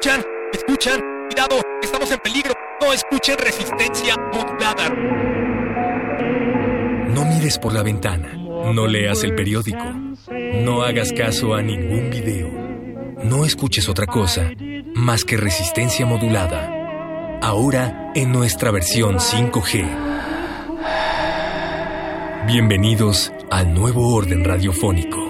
¿Escuchan? ¿Escuchan? Cuidado, estamos en peligro. No escuchen resistencia modulada. No mires por la ventana. No leas el periódico. No hagas caso a ningún video. No escuches otra cosa más que resistencia modulada. Ahora en nuestra versión 5G. Bienvenidos al nuevo orden radiofónico.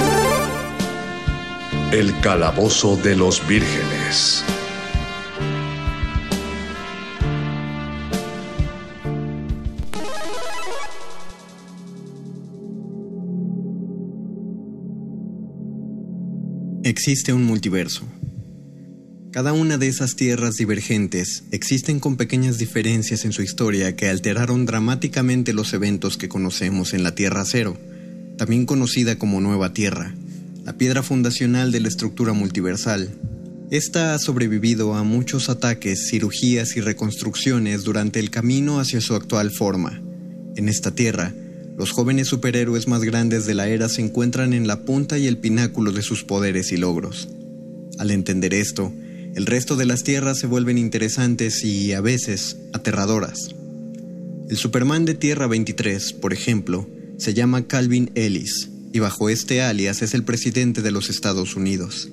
El calabozo de los vírgenes. Existe un multiverso. Cada una de esas tierras divergentes existen con pequeñas diferencias en su historia que alteraron dramáticamente los eventos que conocemos en la Tierra Cero, también conocida como Nueva Tierra, la piedra fundacional de la estructura multiversal. Esta ha sobrevivido a muchos ataques, cirugías y reconstrucciones durante el camino hacia su actual forma. En esta Tierra, los jóvenes superhéroes más grandes de la era se encuentran en la punta y el pináculo de sus poderes y logros. Al entender esto, el resto de las tierras se vuelven interesantes y, a veces, aterradoras. El Superman de Tierra 23, por ejemplo, se llama Calvin Ellis, y bajo este alias es el presidente de los Estados Unidos.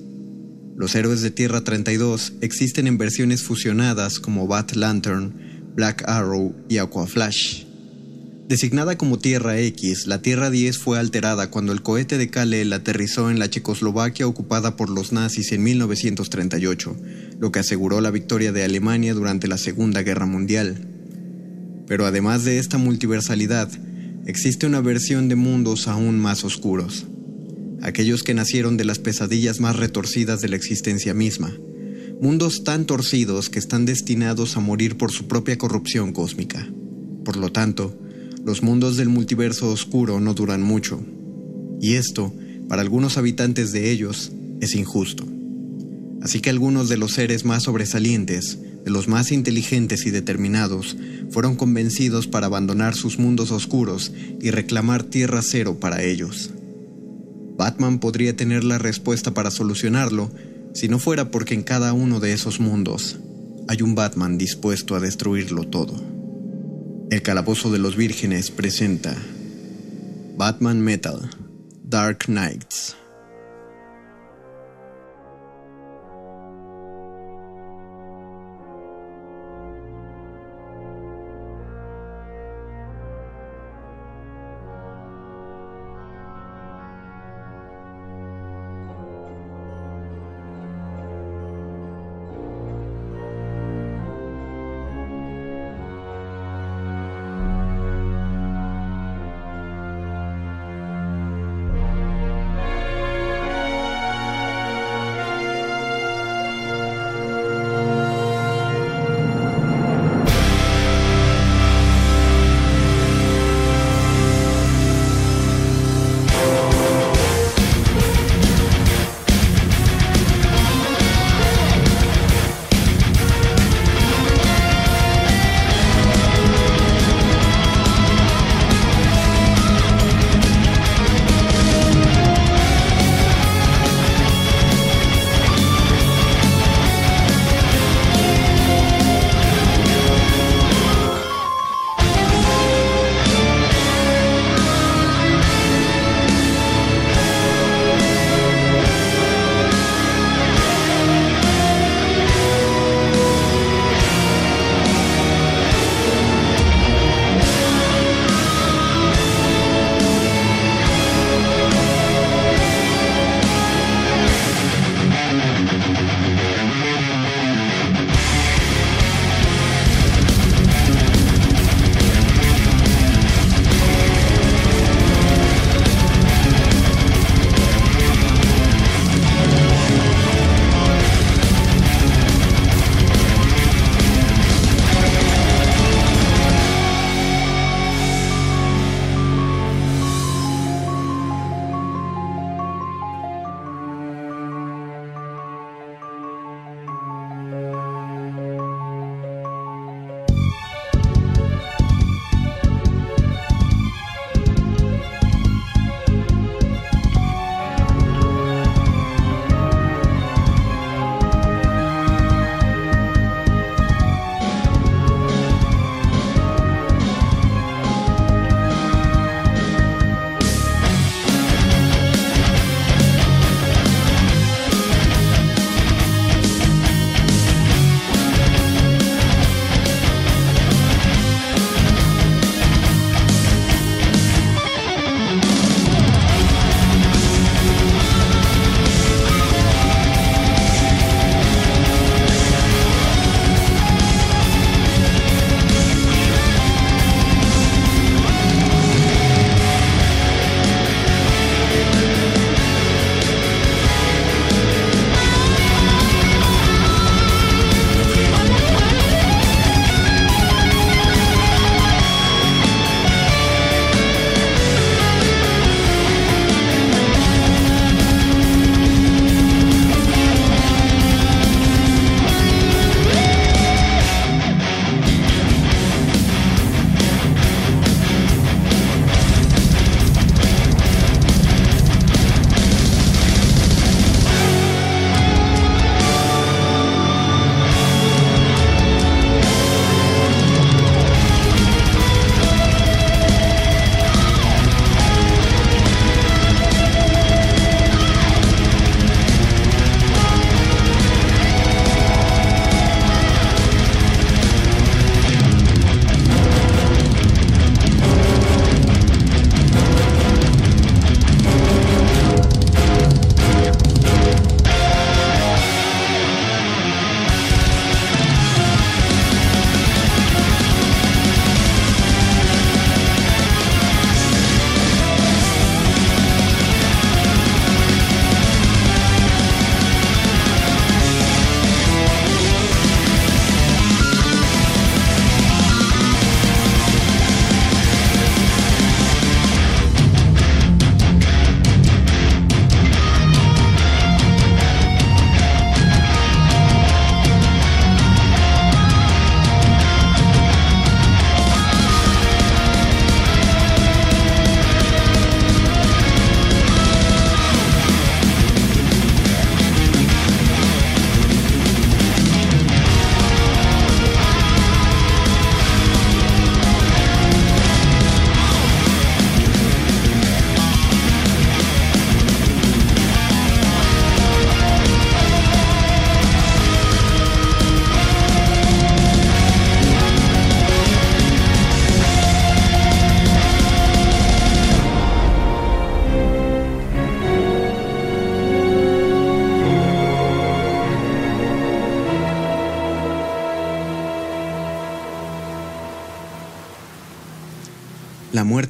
Los héroes de Tierra 32 existen en versiones fusionadas como Bat Lantern, Black Arrow y Aquaflash. Designada como Tierra X, la Tierra 10 fue alterada cuando el cohete de Kal-El aterrizó en la Checoslovaquia ocupada por los nazis en 1938, lo que aseguró la victoria de Alemania durante la Segunda Guerra Mundial. Pero además de esta multiversalidad, existe una versión de mundos aún más oscuros. Aquellos que nacieron de las pesadillas más retorcidas de la existencia misma. Mundos tan torcidos que están destinados a morir por su propia corrupción cósmica. Por lo tanto, los mundos del multiverso oscuro no duran mucho. Y esto, para algunos habitantes de ellos, es injusto. Así que algunos de los seres más sobresalientes, los más inteligentes y determinados, fueron convencidos para abandonar sus mundos oscuros y reclamar Tierra Cero para ellos. Batman podría tener la respuesta para solucionarlo si no fuera porque en cada uno de esos mundos hay un Batman dispuesto a destruirlo todo. El Calabozo de los Vírgenes presenta Batman Metal Dark Knights.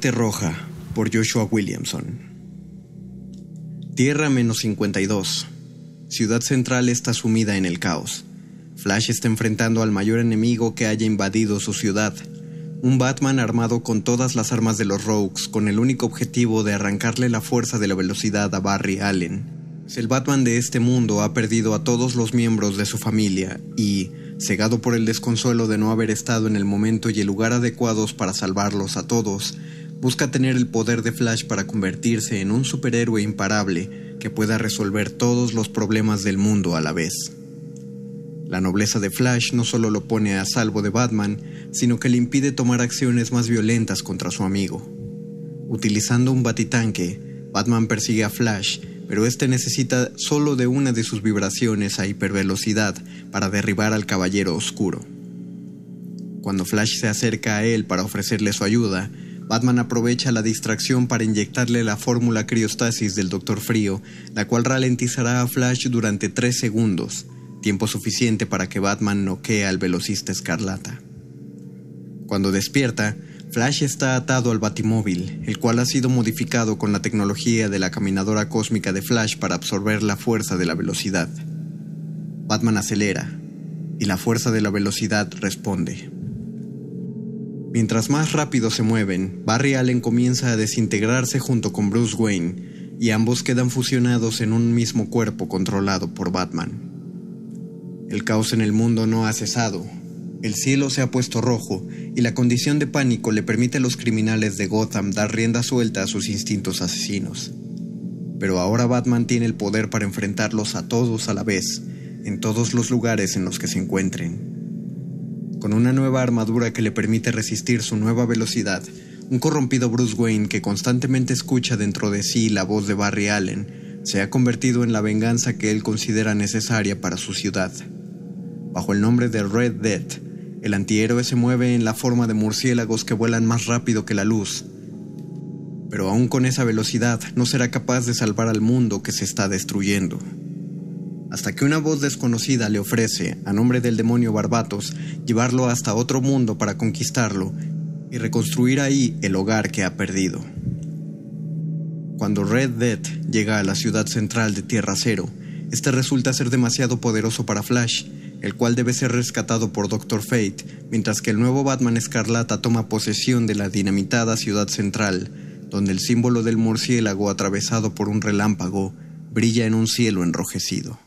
Roja por Joshua Williamson. Tierra menos 52. Ciudad Central está sumida en el caos. Flash está enfrentando al mayor enemigo que haya invadido su ciudad. Un Batman armado con todas las armas de los Rogues, con el único objetivo de arrancarle la fuerza de la velocidad a Barry Allen. El Batman de este mundo ha perdido a todos los miembros de su familia y, cegado por el desconsuelo de no haber estado en el momento y el lugar adecuados para salvarlos a todos, busca tener el poder de Flash para convertirse en un superhéroe imparable que pueda resolver todos los problemas del mundo a la vez. La nobleza de Flash no solo lo pone a salvo de Batman, sino que le impide tomar acciones más violentas contra su amigo. Utilizando un batitanque, Batman persigue a Flash pero este necesita solo de una de sus vibraciones a hipervelocidad para derribar al Caballero Oscuro. Cuando Flash se acerca a él para ofrecerle su ayuda, Batman aprovecha la distracción para inyectarle la fórmula criostasis del Doctor Frío, la cual ralentizará a Flash durante tres segundos, tiempo suficiente para que Batman noquee al velocista escarlata. Cuando despierta, Flash está atado al Batimóvil, el cual ha sido modificado con la tecnología de la caminadora cósmica de Flash para absorber la fuerza de la velocidad. Batman acelera, y la fuerza de la velocidad responde. Mientras más rápido se mueven, Barry Allen comienza a desintegrarse junto con Bruce Wayne, y ambos quedan fusionados en un mismo cuerpo controlado por Batman. El caos en el mundo no ha cesado, el cielo se ha puesto rojo y la condición de pánico le permite a los criminales de Gotham dar rienda suelta a sus instintos asesinos. Pero ahora Batman tiene el poder para enfrentarlos a todos a la vez, en todos los lugares en los que se encuentren. Con una nueva armadura que le permite resistir su nueva velocidad, un corrompido Bruce Wayne que constantemente escucha dentro de sí la voz de Barry Allen, se ha convertido en la venganza que él considera necesaria para su ciudad. Bajo el nombre de Red Death, el antihéroe se mueve en la forma de murciélagos que vuelan más rápido que la luz. Pero aún con esa velocidad no será capaz de salvar al mundo que se está destruyendo. Hasta que una voz desconocida le ofrece, a nombre del demonio Barbatos, llevarlo hasta otro mundo para conquistarlo y reconstruir ahí el hogar que ha perdido. Cuando Red Death llega a la ciudad central de Tierra Cero, este resulta ser demasiado poderoso para Flash el cual debe ser rescatado por Doctor Fate, mientras que el nuevo Batman Escarlata toma posesión de la dinamitada ciudad central, donde el símbolo del murciélago atravesado por un relámpago brilla en un cielo enrojecido.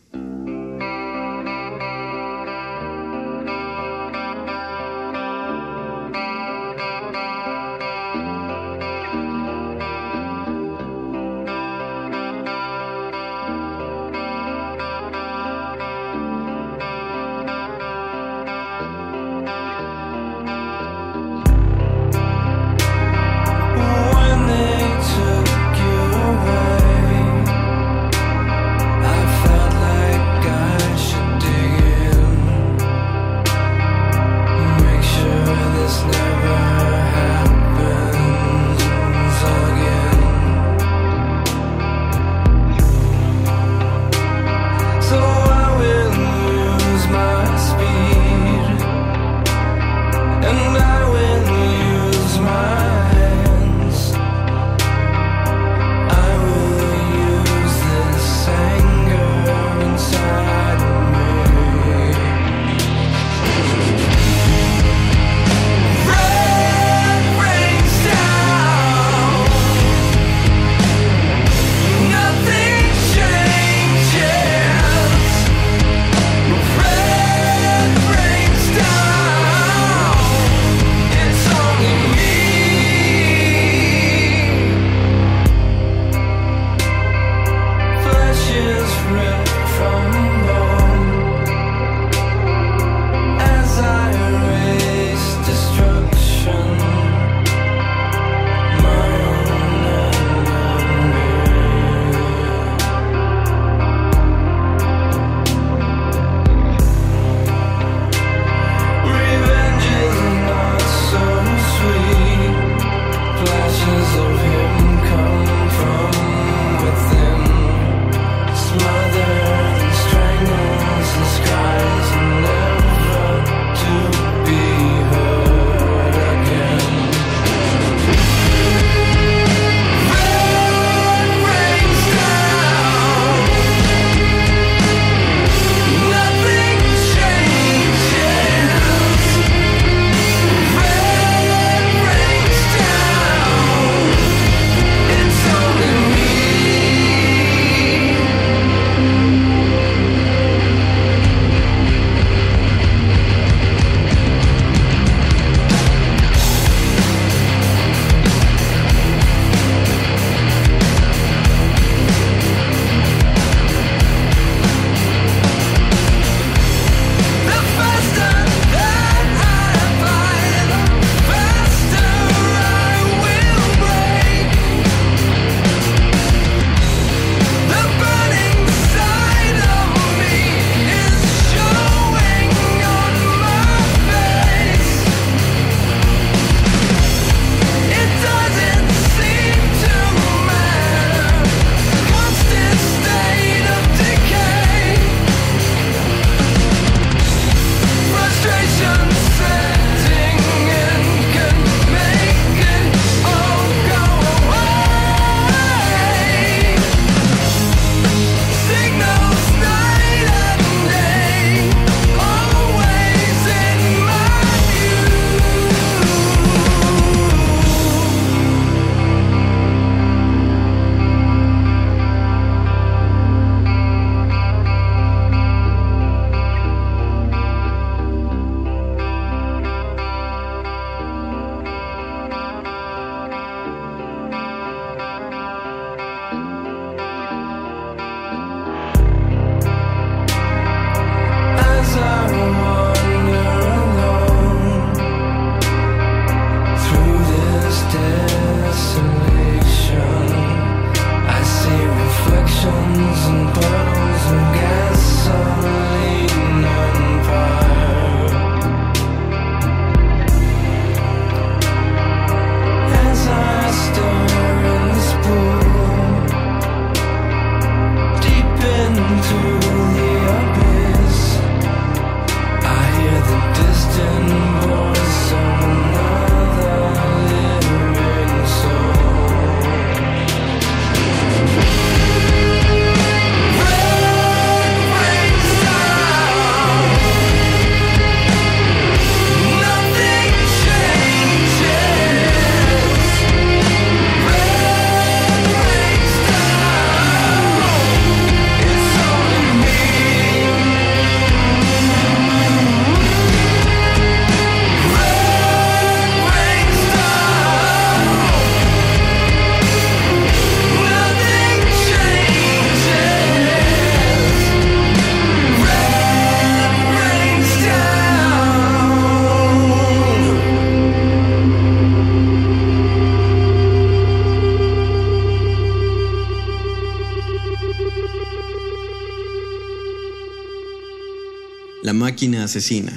Asesina,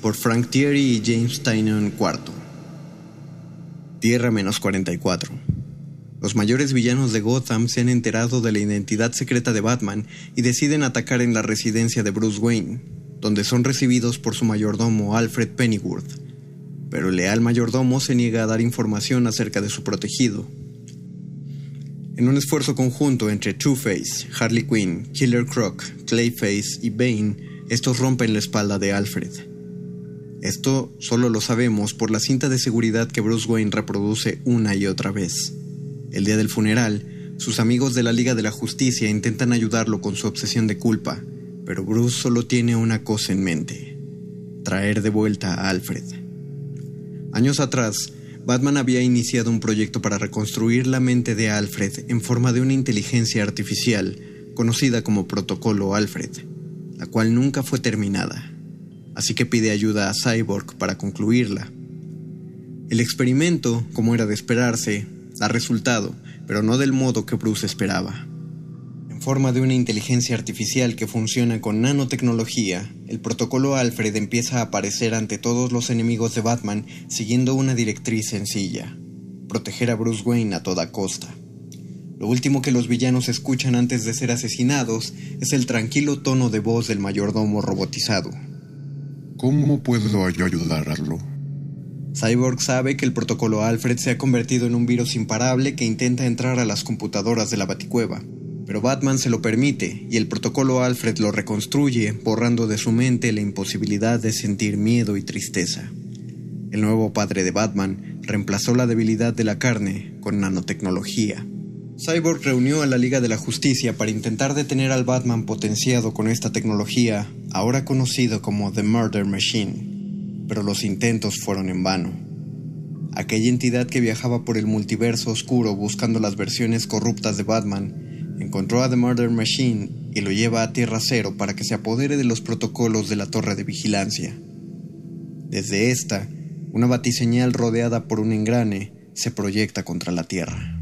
por Frank Thierry y James Tynion IV. Tierra menos 44. Los mayores villanos de Gotham se han enterado de la identidad secreta de Batman y deciden atacar en la residencia de Bruce Wayne, donde son recibidos por su mayordomo Alfred Pennyworth. Pero el leal mayordomo se niega a dar información acerca de su protegido. En un esfuerzo conjunto entre Two-Face, Harley Quinn, Killer Croc, Clayface y Bane, estos rompen la espalda de Alfred. Esto solo lo sabemos por la cinta de seguridad que Bruce Wayne reproduce una y otra vez. El día del funeral, sus amigos de la Liga de la Justicia intentan ayudarlo con su obsesión de culpa, pero Bruce solo tiene una cosa en mente, traer de vuelta a Alfred. Años atrás, Batman había iniciado un proyecto para reconstruir la mente de Alfred en forma de una inteligencia artificial conocida como Protocolo Alfred, la cual nunca fue terminada, así que pide ayuda a Cyborg para concluirla. El experimento, como era de esperarse, da resultado, pero no del modo que Bruce esperaba. En forma de una inteligencia artificial que funciona con nanotecnología, el protocolo Alfred empieza a aparecer ante todos los enemigos de Batman siguiendo una directriz sencilla, proteger a Bruce Wayne a toda costa. Lo último que los villanos escuchan antes de ser asesinados es el tranquilo tono de voz del mayordomo robotizado. ¿Cómo puedo yo ayudarlo? Cyborg sabe que el protocolo Alfred se ha convertido en un virus imparable que intenta entrar a las computadoras de la Baticueva. Pero Batman se lo permite y el protocolo Alfred lo reconstruye, borrando de su mente la imposibilidad de sentir miedo y tristeza. El nuevo padre de Batman reemplazó la debilidad de la carne con nanotecnología. Cyborg reunió a la Liga de la Justicia para intentar detener al Batman potenciado con esta tecnología, ahora conocido como The Murder Machine pero los intentos fueron en vano. Aquella entidad que viajaba por el multiverso oscuro buscando las versiones corruptas de Batman, encontró a The Murder Machine y lo lleva a Tierra Cero para que se apodere de los protocolos de la torre de vigilancia. Desde esta, una batiseñal rodeada por un engrane se proyecta contra la Tierra.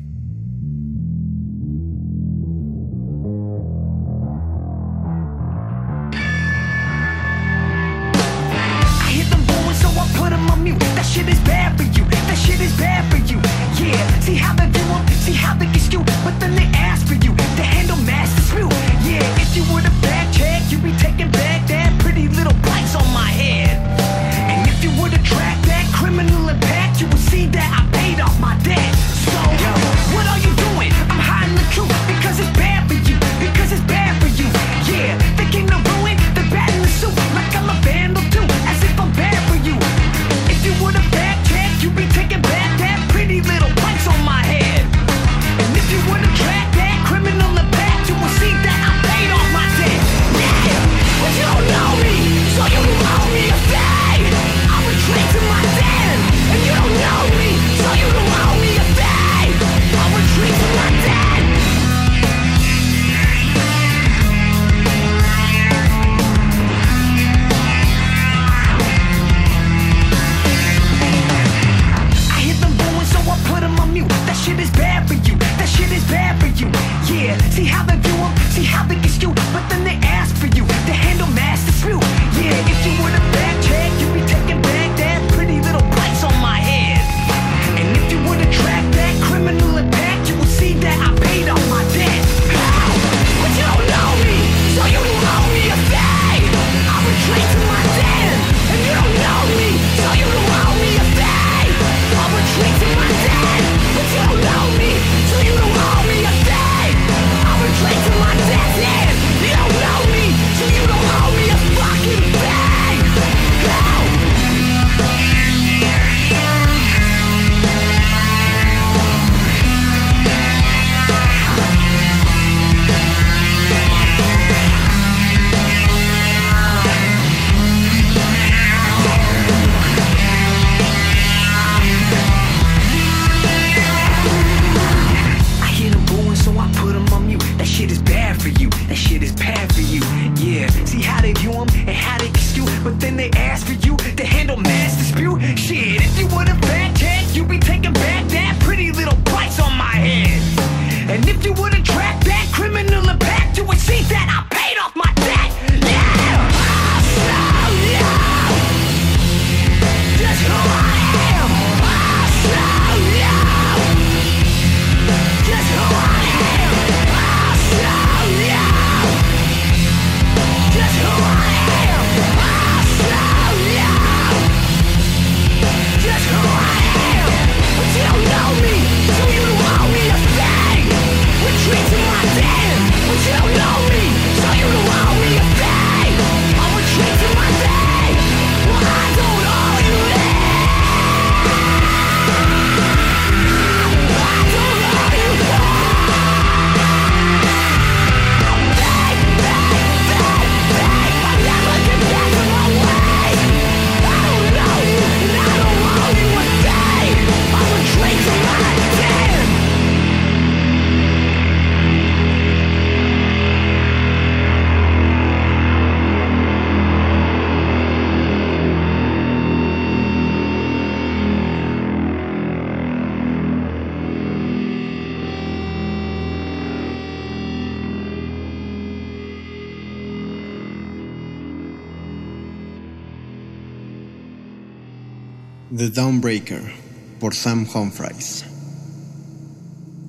Sam Humphries.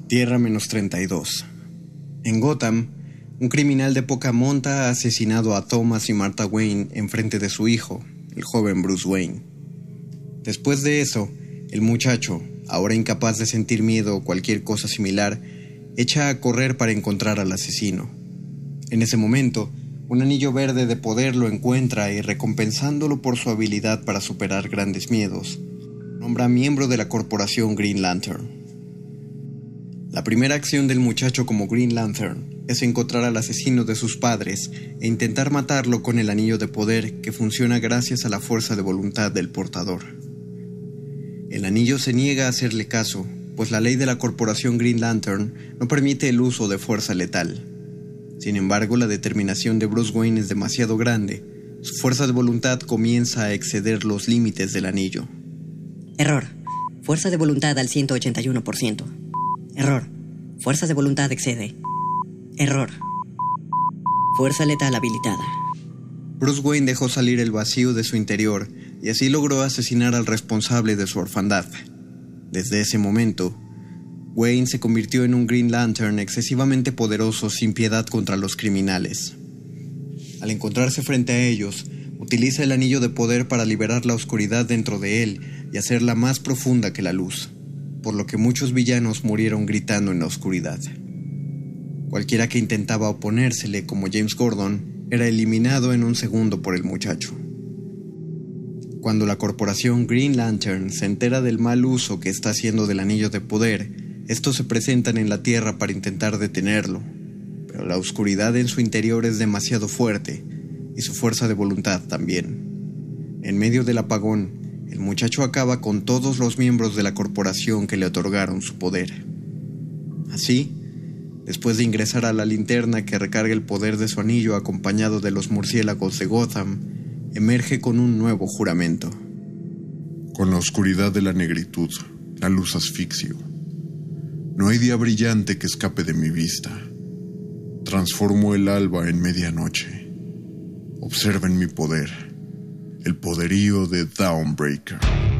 Tierra menos 32. En Gotham, un criminal de poca monta ha asesinado a Thomas y Martha Wayne en frente de su hijo, el joven Bruce Wayne. Después de eso, el muchacho, ahora incapaz de sentir miedo o cualquier cosa similar, echa a correr para encontrar al asesino. En ese momento, un anillo verde de poder lo encuentra y recompensándolo por su habilidad para superar grandes miedos, miembro de la corporación Green Lantern. La primera acción del muchacho como Green Lantern es encontrar al asesino de sus padres e intentar matarlo con el anillo de poder que funciona gracias a la fuerza de voluntad del portador. El anillo se niega a hacerle caso, pues la ley de la corporación Green Lantern no permite el uso de fuerza letal. Sin embargo, la determinación de Bruce Wayne es demasiado grande. Su fuerza de voluntad comienza a exceder los límites del anillo. Error. Fuerza de voluntad al 181%. Error. Fuerza de voluntad excede. Error. Fuerza letal habilitada. Bruce Wayne dejó salir el vacío de su interior y así logró asesinar al responsable de su orfandad. Desde ese momento, Wayne se convirtió en un Green Lantern excesivamente poderoso sin piedad contra los criminales. Al encontrarse frente a ellos, utiliza el anillo de poder para liberar la oscuridad dentro de él y hacerla más profunda que la luz, por lo que muchos villanos murieron gritando en la oscuridad. Cualquiera que intentaba oponérsele, como James Gordon, era eliminado en un segundo por el muchacho. Cuando la corporación Green Lantern se entera del mal uso que está haciendo del anillo de poder, estos se presentan en la Tierra para intentar detenerlo, pero la oscuridad en su interior es demasiado fuerte y su fuerza de voluntad también. En medio del apagón, el muchacho acaba con todos los miembros de la corporación que le otorgaron su poder. Así, después de ingresar a la linterna que recarga el poder de su anillo acompañado de los murciélagos de Gotham, emerge con un nuevo juramento. Con la oscuridad de la negritud, la luz asfixio no hay día brillante que escape de mi vista. Transformo el alba en medianoche. Observen mi poder, el poderío de Dawnbreaker.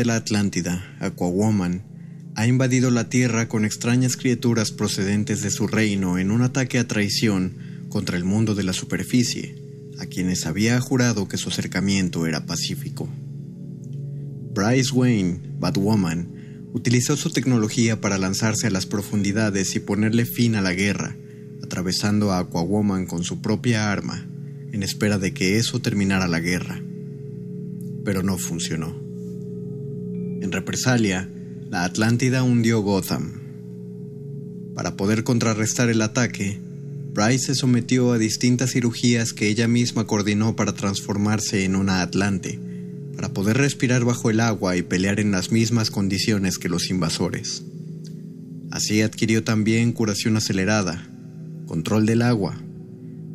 De la Atlántida, Aquawoman, ha invadido la Tierra con extrañas criaturas procedentes de su reino en un ataque a traición contra el mundo de la superficie, a quienes había jurado que su acercamiento era pacífico. Bryce Wayne, Batwoman, utilizó su tecnología para lanzarse a las profundidades y ponerle fin a la guerra, atravesando a Aquawoman con su propia arma, en espera de que eso terminara la guerra. Pero no funcionó. Represalia, la Atlántida hundió Gotham. Para poder contrarrestar el ataque, Bryce se sometió a distintas cirugías que ella misma coordinó para transformarse en una Atlante, para poder respirar bajo el agua y pelear en las mismas condiciones que los invasores. Así adquirió también curación acelerada, control del agua,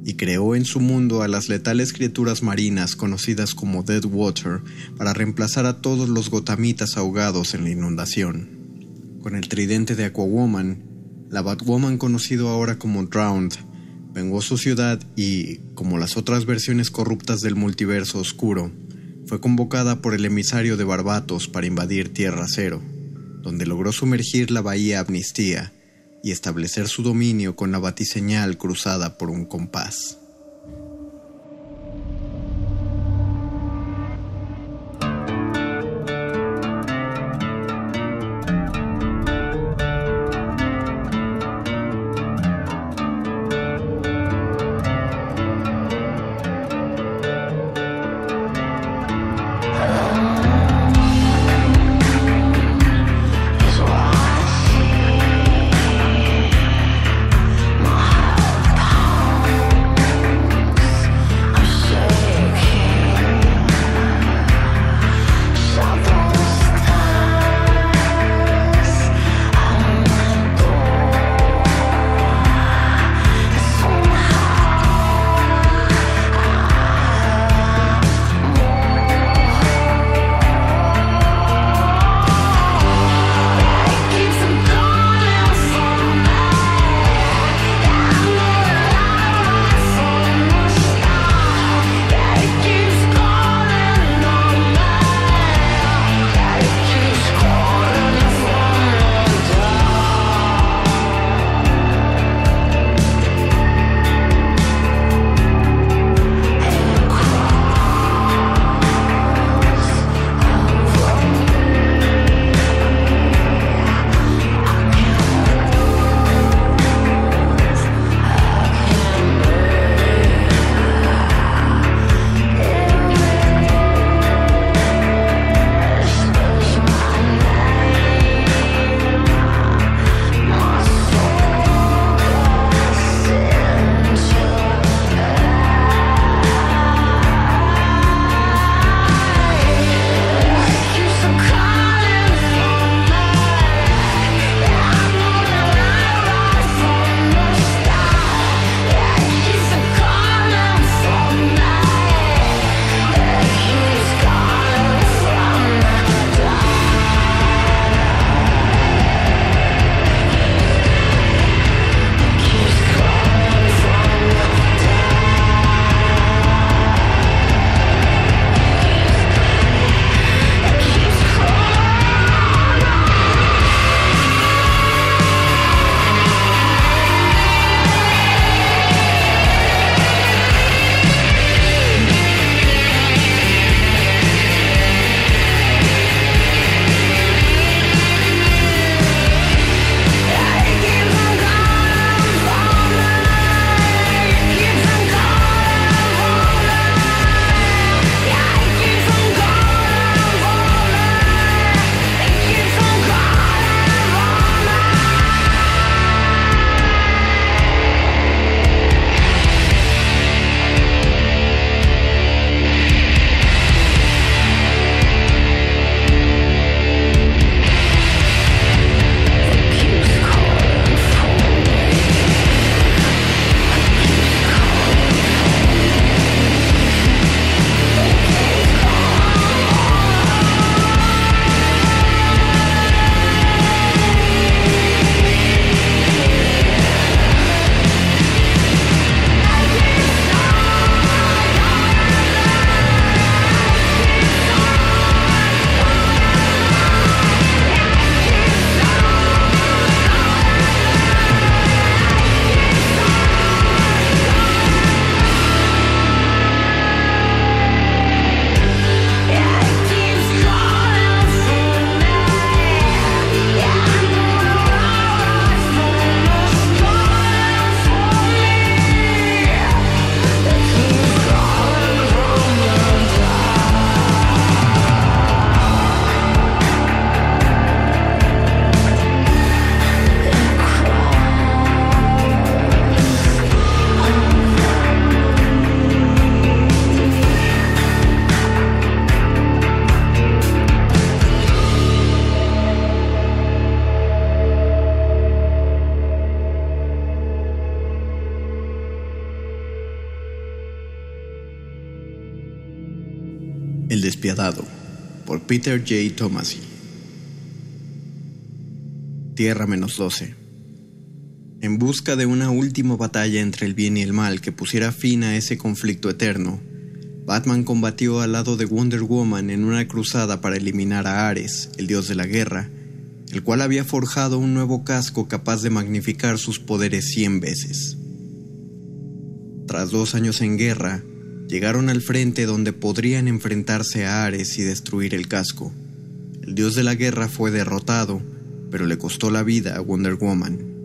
y creó en su mundo a las letales criaturas marinas conocidas como Deadwater para reemplazar a todos los gotamitas ahogados en la inundación. Con el tridente de Aquawoman, la Batwoman conocido ahora como Drowned vengó su ciudad y, como las otras versiones corruptas del multiverso oscuro, fue convocada por el emisario de Barbatos para invadir Tierra Cero, donde logró sumergir la bahía Amnistía y establecer su dominio con la batiseñal cruzada por un compás. Peter J. Tomasi. Tierra menos 12. En busca de una última batalla entre el bien y el mal que pusiera fin a ese conflicto eterno, Batman combatió al lado de Wonder Woman en una cruzada para eliminar a Ares, el dios de la guerra, el cual había forjado un nuevo casco capaz de magnificar sus poderes cien veces. Tras dos años en guerra, llegaron al frente donde podrían enfrentarse a Ares y destruir el casco. El dios de la guerra fue derrotado, pero le costó la vida a Wonder Woman.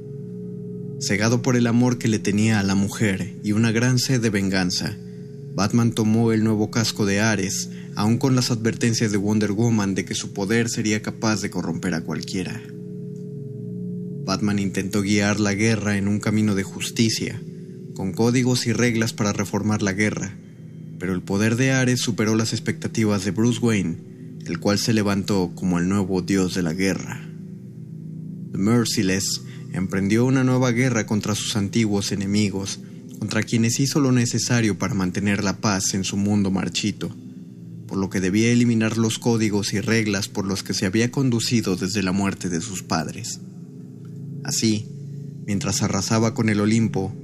Cegado por el amor que le tenía a la mujer y una gran sed de venganza, Batman tomó el nuevo casco de Ares, aun con las advertencias de Wonder Woman de que su poder sería capaz de corromper a cualquiera. Batman intentó guiar la guerra en un camino de justicia, con códigos y reglas para reformar la guerra, pero el poder de Ares superó las expectativas de Bruce Wayne, el cual se levantó como el nuevo dios de la guerra. The Merciless emprendió una nueva guerra contra sus antiguos enemigos, contra quienes hizo lo necesario para mantener la paz en su mundo marchito, por lo que debía eliminar los códigos y reglas por los que se había conducido desde la muerte de sus padres. Así, mientras arrasaba con el Olimpo,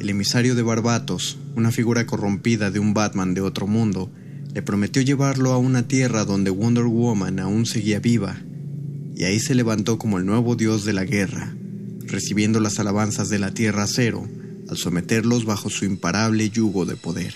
el emisario de Barbatos, una figura corrompida de un Batman de otro mundo, le prometió llevarlo a una tierra donde Wonder Woman aún seguía viva, y ahí se levantó como el nuevo dios de la guerra, recibiendo las alabanzas de la Tierra Cero al someterlos bajo su imparable yugo de poder.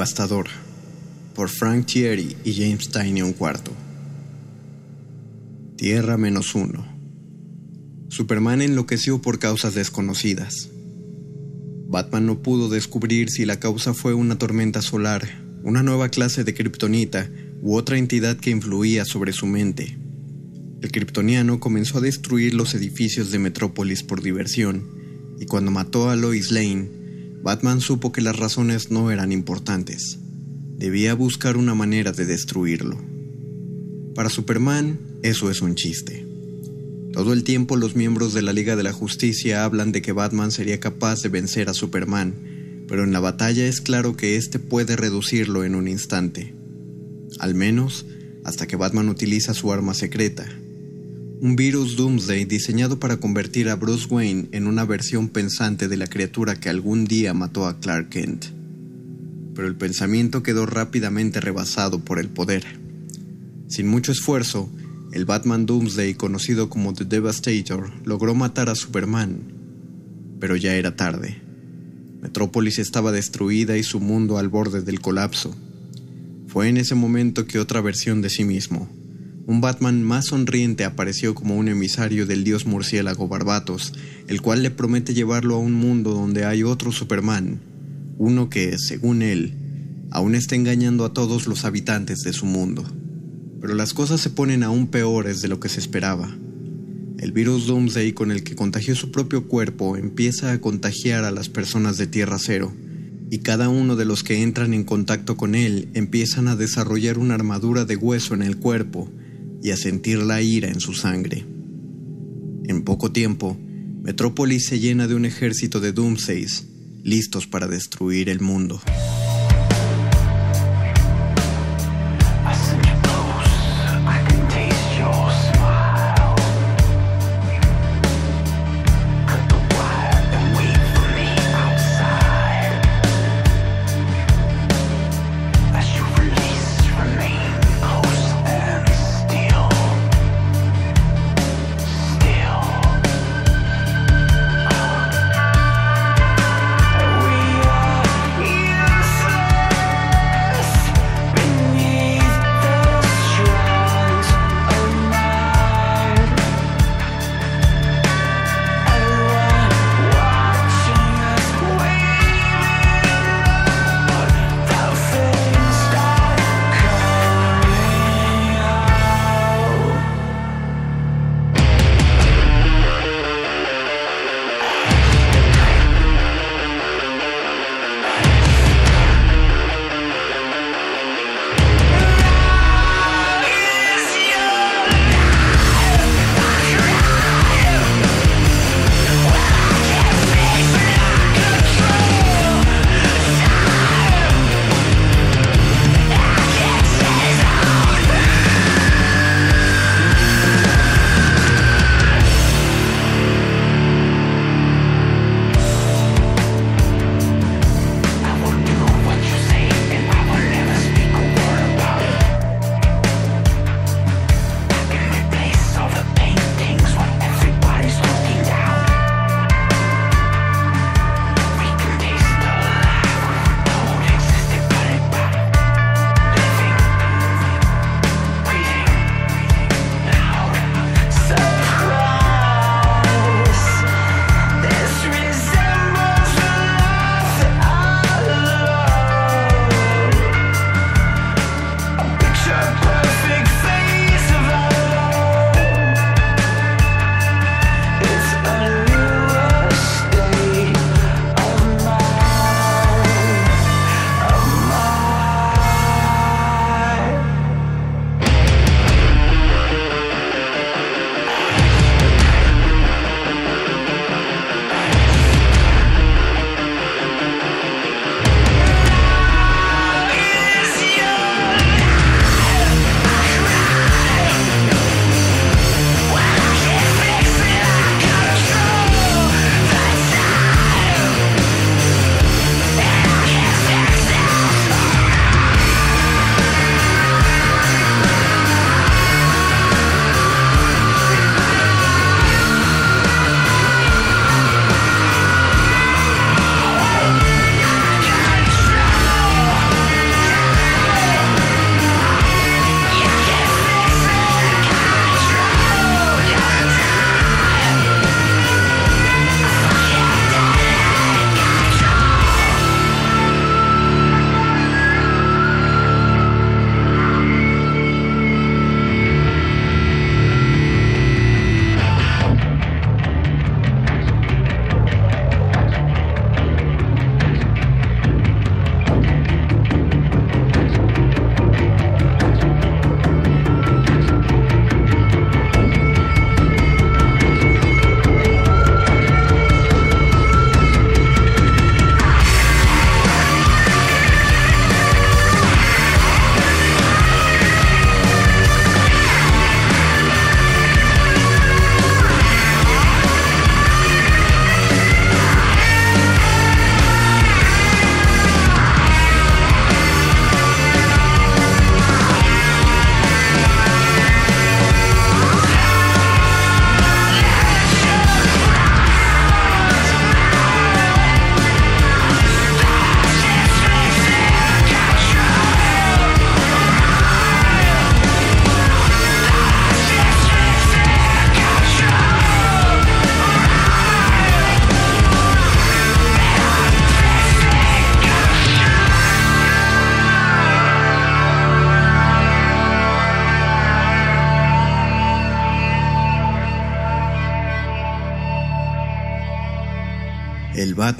El Devastador, por Frank Thierry y James Tynion IV. Tierra menos uno. Superman enloqueció por causas desconocidas. Batman no pudo descubrir si la causa fue una tormenta solar, una nueva clase de kriptonita u otra entidad que influía sobre su mente. El kryptoniano comenzó a destruir los edificios de Metrópolis por diversión, y cuando mató a Lois Lane, Batman supo que las razones no eran importantes. Debía buscar una manera de destruirlo. Para Superman, eso es un chiste. Todo el tiempo los miembros de la Liga de la Justicia hablan de que Batman sería capaz de vencer a Superman, pero en la batalla es claro que éste puede reducirlo en un instante. Al menos hasta que Batman utiliza su arma secreta, un virus Doomsday diseñado para convertir a Bruce Wayne en una versión pensante de la criatura que algún día mató a Clark Kent. Pero el pensamiento quedó rápidamente rebasado por el poder. Sin mucho esfuerzo, el Batman Doomsday, conocido como The Devastator, logró matar a Superman. Pero ya era tarde. Metrópolis estaba destruida y su mundo al borde del colapso. Fue en ese momento que otra versión de sí mismo, un Batman más sonriente apareció como un emisario del dios murciélago Barbatos, el cual le promete llevarlo a un mundo donde hay otro Superman, uno que, según él, aún está engañando a todos los habitantes de su mundo. Pero las cosas se ponen aún peores de lo que se esperaba. El virus Doomsday con el que contagió su propio cuerpo empieza a contagiar a las personas de Tierra Cero, y cada uno de los que entran en contacto con él empiezan a desarrollar una armadura de hueso en el cuerpo, y a sentir la ira en su sangre. En poco tiempo, Metrópolis se llena de un ejército de Doomsays, listos para destruir el mundo.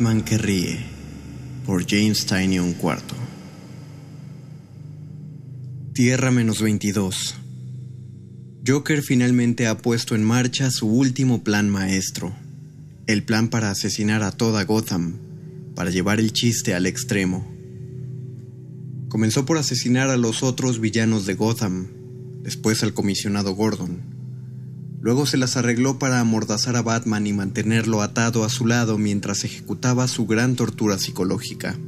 Que ríe por James Tynion IV. Tierra menos 22. Joker finalmente ha puesto en marcha su último plan maestro, el plan para asesinar a toda Gotham, para llevar el chiste al extremo. Comenzó por asesinar a los otros villanos de Gotham, después al comisionado Gordon, Luego se las arregló para amordazar a Batman y mantenerlo atado a su lado mientras ejecutaba su gran tortura psicológica.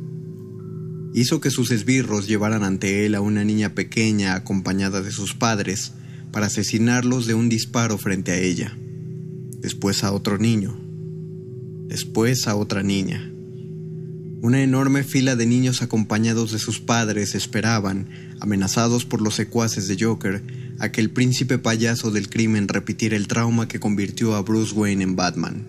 Hizo que sus esbirros llevaran ante él a una niña pequeña acompañada de sus padres para asesinarlos de un disparo frente a ella. Después a otro niño. Después a otra niña. Una enorme fila de niños acompañados de sus padres esperaban, amenazados por los secuaces de Joker, a que el príncipe payaso del crimen repitiera el trauma que convirtió a Bruce Wayne en Batman.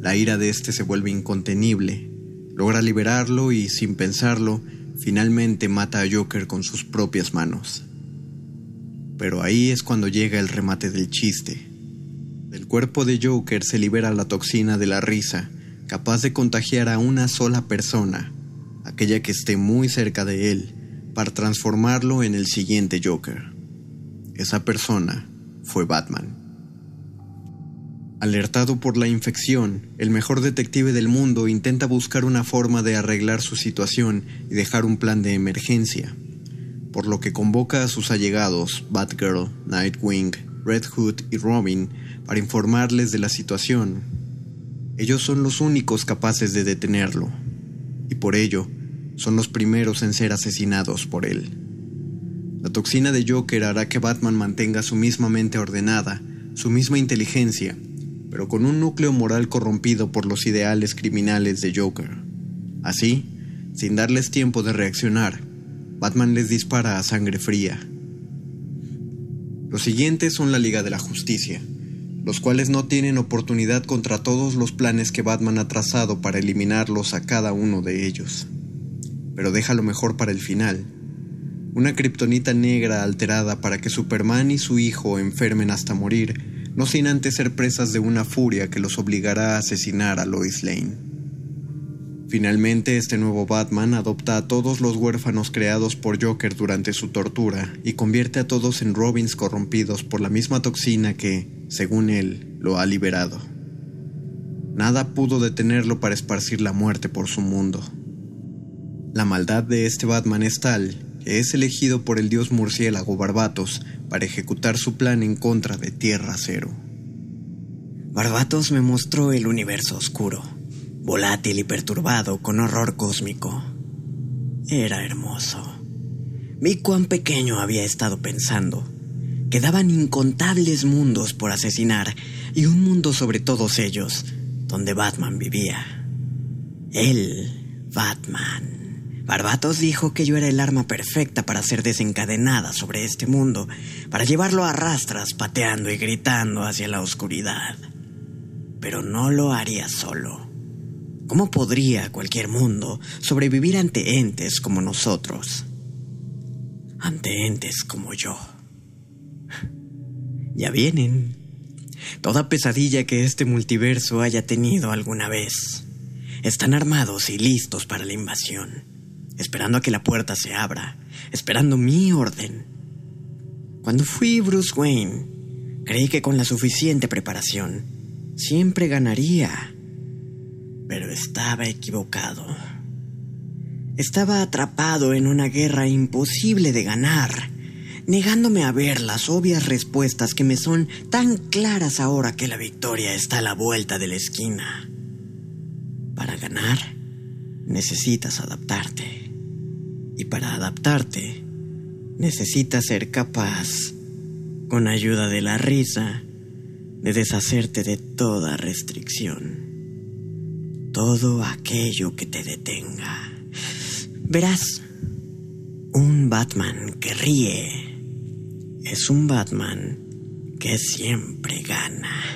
La ira de este se vuelve incontenible, logra liberarlo y, sin pensarlo, finalmente mata a Joker con sus propias manos. Pero ahí es cuando llega el remate del chiste. Del cuerpo de Joker se libera la toxina de la risa, capaz de contagiar a una sola persona, aquella que esté muy cerca de él, para transformarlo en el siguiente Joker. Esa persona fue Batman. Alertado por la infección, el mejor detective del mundo intenta buscar una forma de arreglar su situación y dejar un plan de emergencia, por lo que convoca a sus allegados, Batgirl, Nightwing, Red Hood y Robin, para informarles de la situación. Ellos son los únicos capaces de detenerlo, y por ello son los primeros en ser asesinados por él. La toxina de Joker hará que Batman mantenga su misma mente ordenada, su misma inteligencia, pero con un núcleo moral corrompido por los ideales criminales de Joker. Así, sin darles tiempo de reaccionar, Batman les dispara a sangre fría. Los siguientes son la Liga de la Justicia, los cuales no tienen oportunidad contra todos los planes que Batman ha trazado para eliminarlos a cada uno de ellos. Pero deja lo mejor para el final, una kriptonita negra alterada para que Superman y su hijo enfermen hasta morir, no sin antes ser presas de una furia que los obligará a asesinar a Lois Lane. Finalmente, este nuevo Batman adopta a todos los huérfanos creados por Joker durante su tortura y convierte a todos en Robins corrompidos por la misma toxina que, según él, lo ha liberado. Nada pudo detenerlo para esparcir la muerte por su mundo. La maldad de este Batman es tal es elegido por el dios murciélago Barbatos para ejecutar su plan en contra de Tierra Cero. Barbatos me mostró el universo oscuro, volátil y perturbado con horror cósmico. Era hermoso. Vi cuán pequeño había estado pensando. Quedaban incontables mundos por asesinar y un mundo sobre todos ellos, donde Batman vivía. Él, Batman. Barbatos dijo que yo era el arma perfecta para ser desencadenada sobre este mundo, para llevarlo a rastras pateando y gritando hacia la oscuridad. Pero no lo haría solo. ¿Cómo podría cualquier mundo sobrevivir ante entes como nosotros? Ante entes como yo. Ya vienen. Toda pesadilla que este multiverso haya tenido alguna vez. Están armados y listos para la invasión esperando a que la puerta se abra, esperando mi orden. Cuando fui Bruce Wayne, creí que con la suficiente preparación siempre ganaría, pero estaba equivocado. Estaba atrapado en una guerra imposible de ganar, negándome a ver las obvias respuestas que me son tan claras ahora que la victoria está a la vuelta de la esquina. Para ganar, necesitas adaptarte. Y para adaptarte, necesitas ser capaz, con ayuda de la risa, de deshacerte de toda restricción. Todo aquello que te detenga. Verás, un Batman que ríe es un Batman que siempre gana.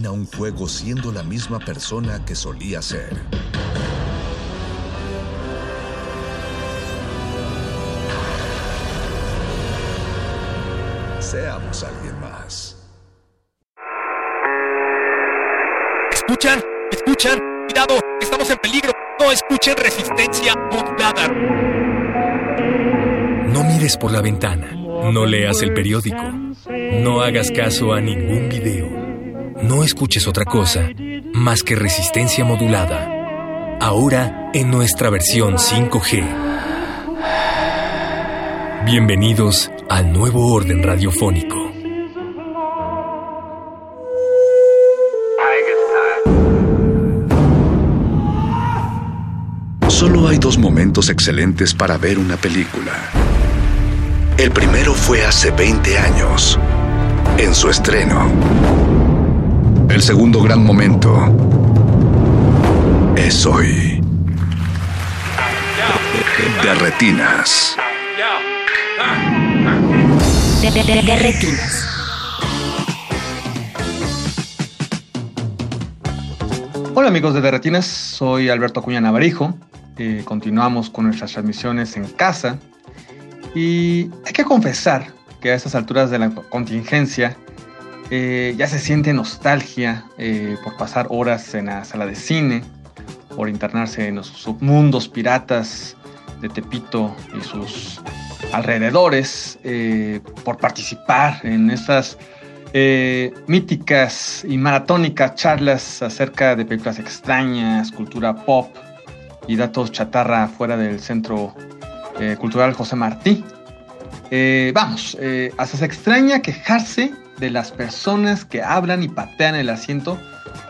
Termina un juego siendo la misma persona que solía ser. Seamos alguien más. ¿Escuchan? ¿Escuchan? Cuidado, estamos en peligro. No escuchen resistencia modulada. No mires por la ventana. No leas el periódico. No hagas caso a ningún video. No escuches otra cosa más que resistencia modulada. Ahora en nuestra versión 5G. Bienvenidos al nuevo orden radiofónico. Solo hay dos momentos excelentes para ver una película. El primero fue hace 20 años, en su estreno. El segundo gran momento es hoy. De retinas. De, retinas. Hola amigos de Derretinas, soy Alberto Acuña Navarijo. Eh, continuamos con nuestras transmisiones en casa. Y hay que confesar que a estas alturas de la contingencia eh, ya se siente nostalgia eh, por pasar horas en la sala de cine, por internarse en los submundos piratas de Tepito y sus alrededores, eh, por participar en estas míticas y maratónicas charlas acerca de películas extrañas, cultura pop y datos chatarra fuera del Centro Cultural José Martí. Vamos, hasta se extraña quejarse de las personas que hablan y patean el asiento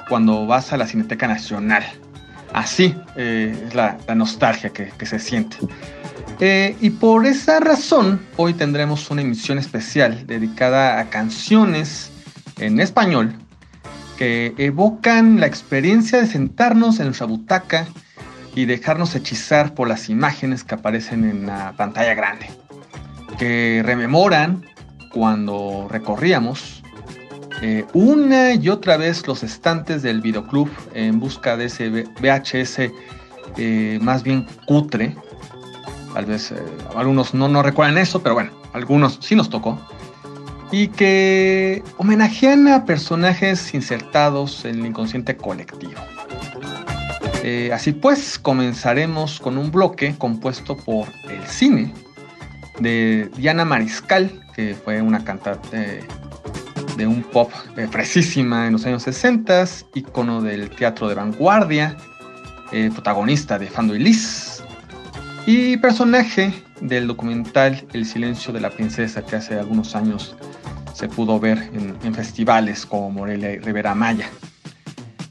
cuando vas a la Cineteca Nacional. Así eh, es la, nostalgia que, que se siente. Eh, y por esa razón, hoy tendremos una emisión especial dedicada a canciones en español que evocan la experiencia de sentarnos en nuestra butaca y dejarnos hechizar por las imágenes que aparecen en la pantalla grande, que rememoran cuando recorríamos eh, una y otra vez los estantes del videoclub en busca de ese VHS eh, más bien cutre, Tal vez eh, algunos no, no recuerdan eso, pero bueno, algunos sí nos tocó. Y que homenajean a personajes insertados en el inconsciente colectivo. Así pues, comenzaremos con un bloque compuesto por el cine de Diana Mariscal, que fue una cantante de un pop eh, fresísima en los años 60, ícono del teatro de vanguardia, eh, protagonista de Fando y Liz, y personaje del documental El silencio de la princesa que hace algunos años se pudo ver en, festivales como Morelia y Rivera Maya.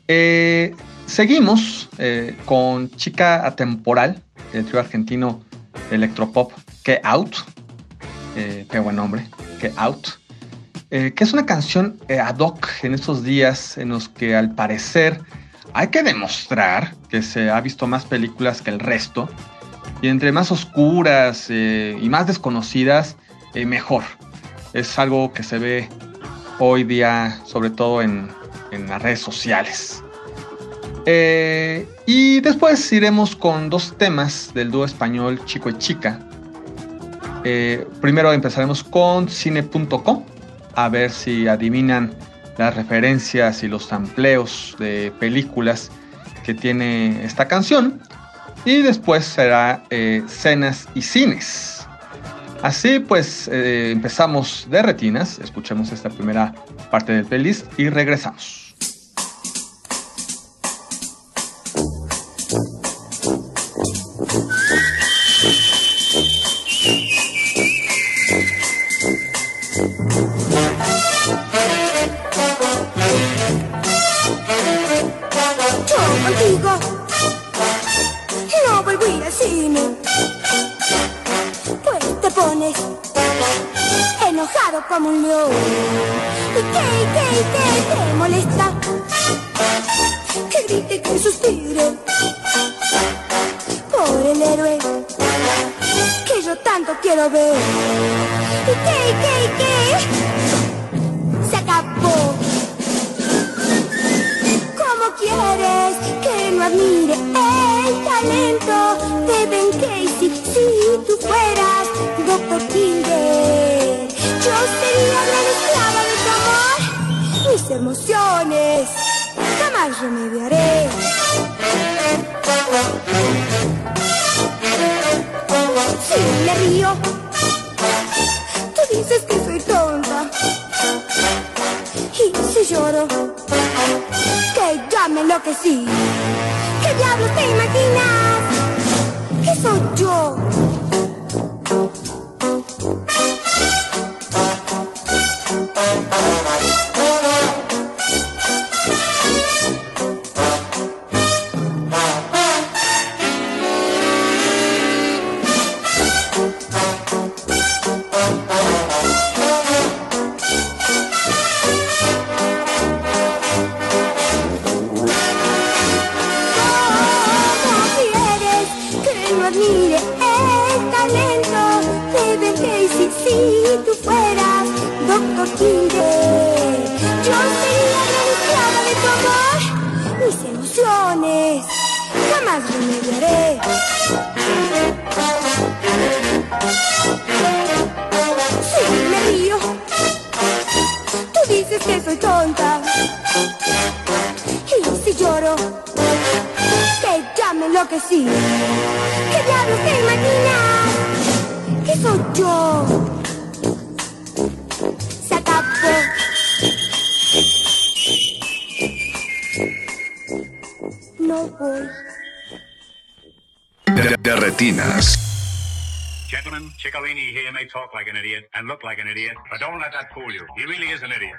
Eh, seguimos con Chica Atemporal, del trío argentino electropop Que Out, eh, qué buen nombre, Que Out, eh, que es una canción eh, ad hoc en estos días en los que al parecer hay que demostrar que se ha visto más películas que el resto y entre más oscuras y más desconocidas, mejor. Es algo que se ve hoy día, sobre todo en, las redes sociales. Y después iremos con dos temas del dúo español Chico y Chica. Eh, primero empezaremos con cine.com, a ver si adivinan las referencias y los sampleos de películas que tiene esta canción. Y después será eh, cenas y cines. Así pues, eh, empezamos de retinas, escuchemos esta primera parte del playlist y regresamos. look like an idiot, but don't let that fool you. He really is an idiot.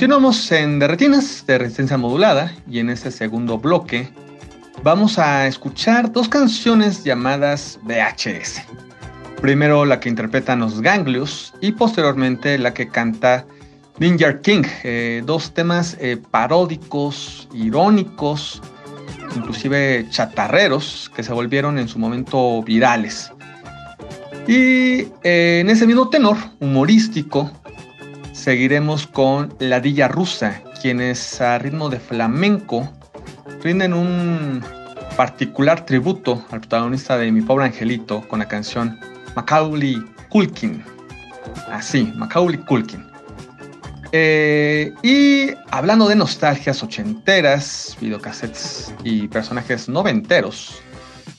Continuamos en De Retinas, de resistencia modulada, y en este segundo bloque vamos a escuchar dos canciones llamadas VHS. Primero la que interpretan los Ganglios y posteriormente la que canta Ninja King. Eh, dos temas eh, paródicos, irónicos, inclusive chatarreros, que se volvieron en su momento virales. Y eh, en ese mismo tenor humorístico, seguiremos con Ladilla Rusa, quienes a ritmo de flamenco rinden un particular tributo al protagonista de Mi Pobre Angelito con la canción Macaulay Culkin. Así, Macaulay Culkin. Eh, y hablando de nostalgias ochenteras, videocassettes y personajes noventeros,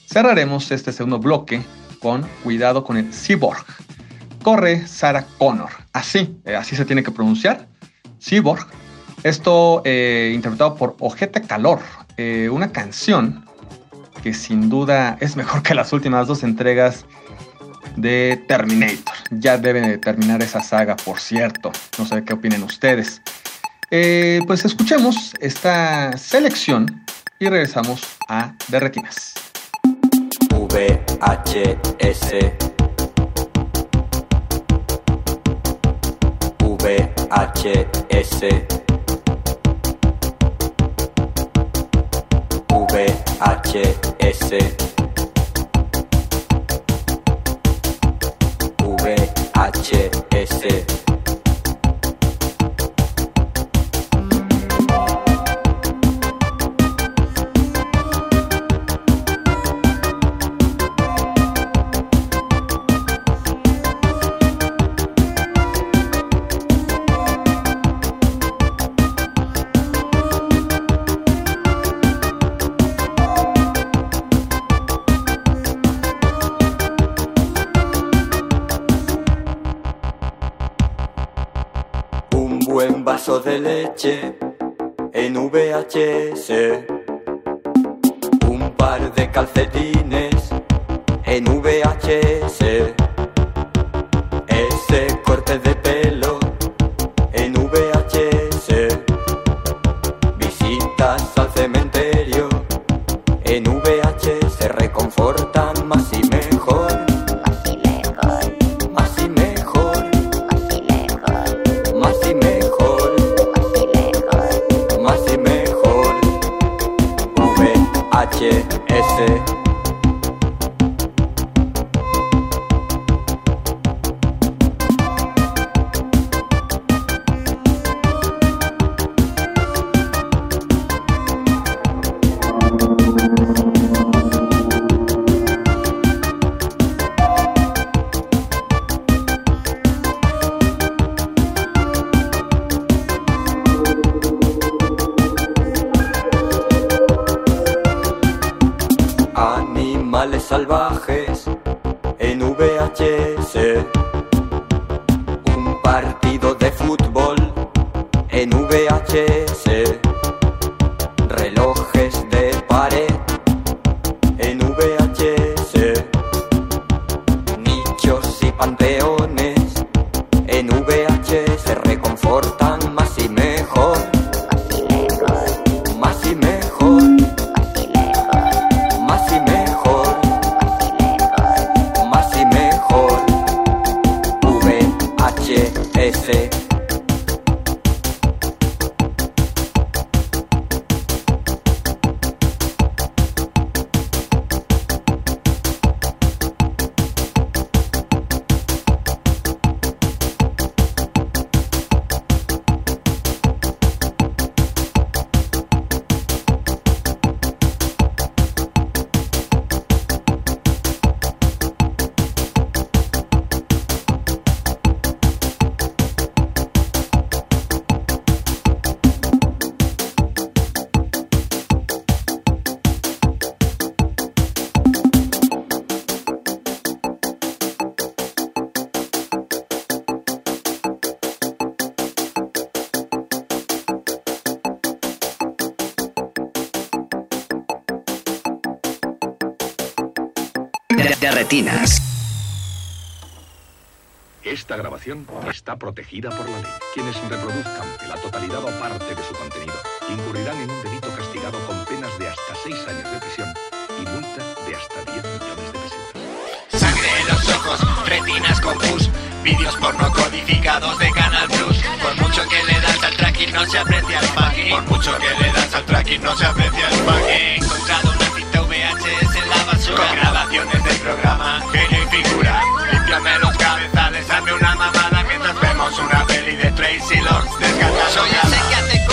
cerraremos este segundo bloque con Cuidado con el Cyborg. Corre Sarah Connor. Así, eh, así se tiene que pronunciar. Cyborg. Esto eh, interpretado por Ojete Calor, eh, una canción que sin duda es mejor que las últimas dos entregas de Terminator. Ya deben de terminar esa saga, por cierto. No sé qué opinen ustedes. Pues escuchemos esta selección y regresamos a De Retinas. VHS VHS VHS VHS de leche en VHS. Un Esta grabación está protegida por la ley. Quienes reproduzcan la totalidad o parte de su contenido incurrirán en un delito castigado con penas de hasta seis años de prisión y multa de hasta 10 millones de pesetas. Sangre en los ojos, retinas con pus, vídeos porno codificados de Canal Plus. Por mucho que le das al tracking no se aprecia el packing. Por mucho que le das al tracking no se aprecia el packing. Encontrado basura. Con grabaciones del programa, genio y figura. Límpiame los cabezales, hazme una mamada mientras vemos una peli de Tracy Lords descargando Soy ese que hace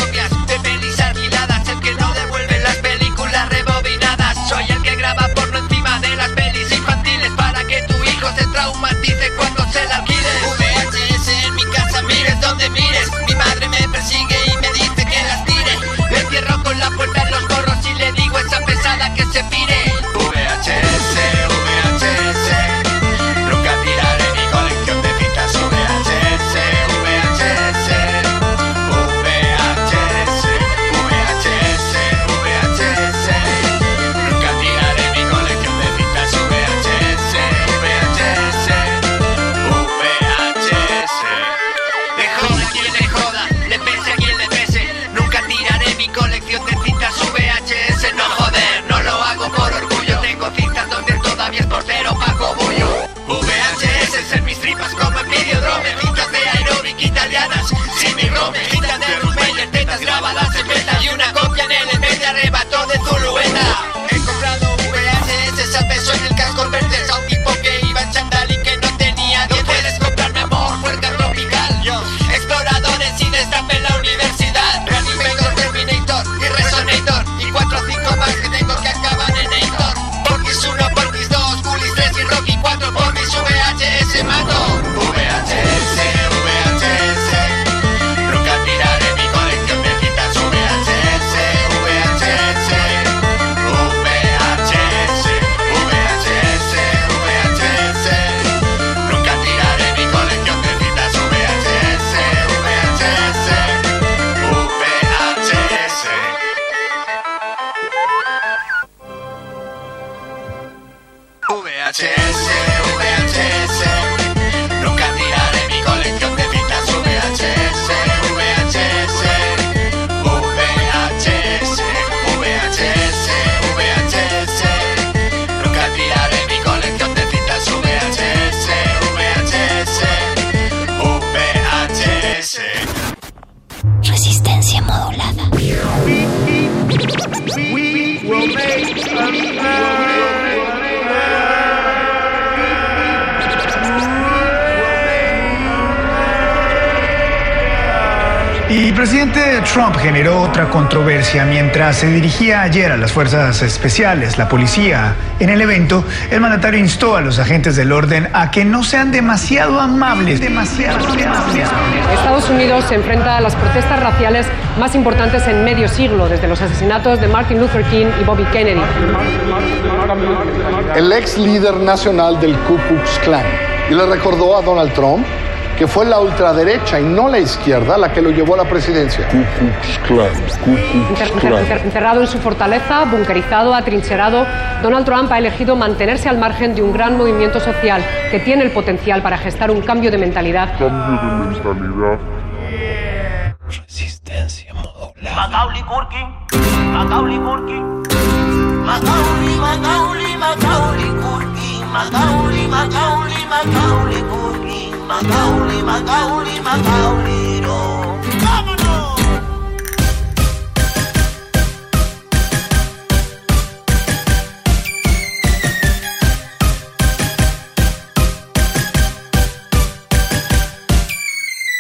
otra controversia mientras se dirigía ayer a las fuerzas especiales, la policía. En el evento, el mandatario instó a los agentes del orden a que no sean demasiado amables, demasiado amables. Estados Unidos se enfrenta a las protestas raciales más importantes en medio siglo, desde los asesinatos de Martin Luther King y Bobby Kennedy. el ex líder nacional del Ku Klux Klan y le recordó a Donald Trump que fue la ultraderecha y no la izquierda la que lo llevó a la presidencia. Ku Klux Klan, Ku Inter- inter- inter- encerrado en su fortaleza, bunkerizado, atrincherado, Donald Trump ha elegido mantenerse al margen de un gran movimiento social que tiene el potencial para gestar un cambio de mentalidad Cambio de mentalidad. Resistencia modulada. Macaulay Culkin, Macaulay Culkin, Macaulay, Macaulay, Macaulay Culkin, Macaulay, Macaulay, Macaulay Culkin, Macaulay, Macaulay, Macaulay, no. ¡Vámonos!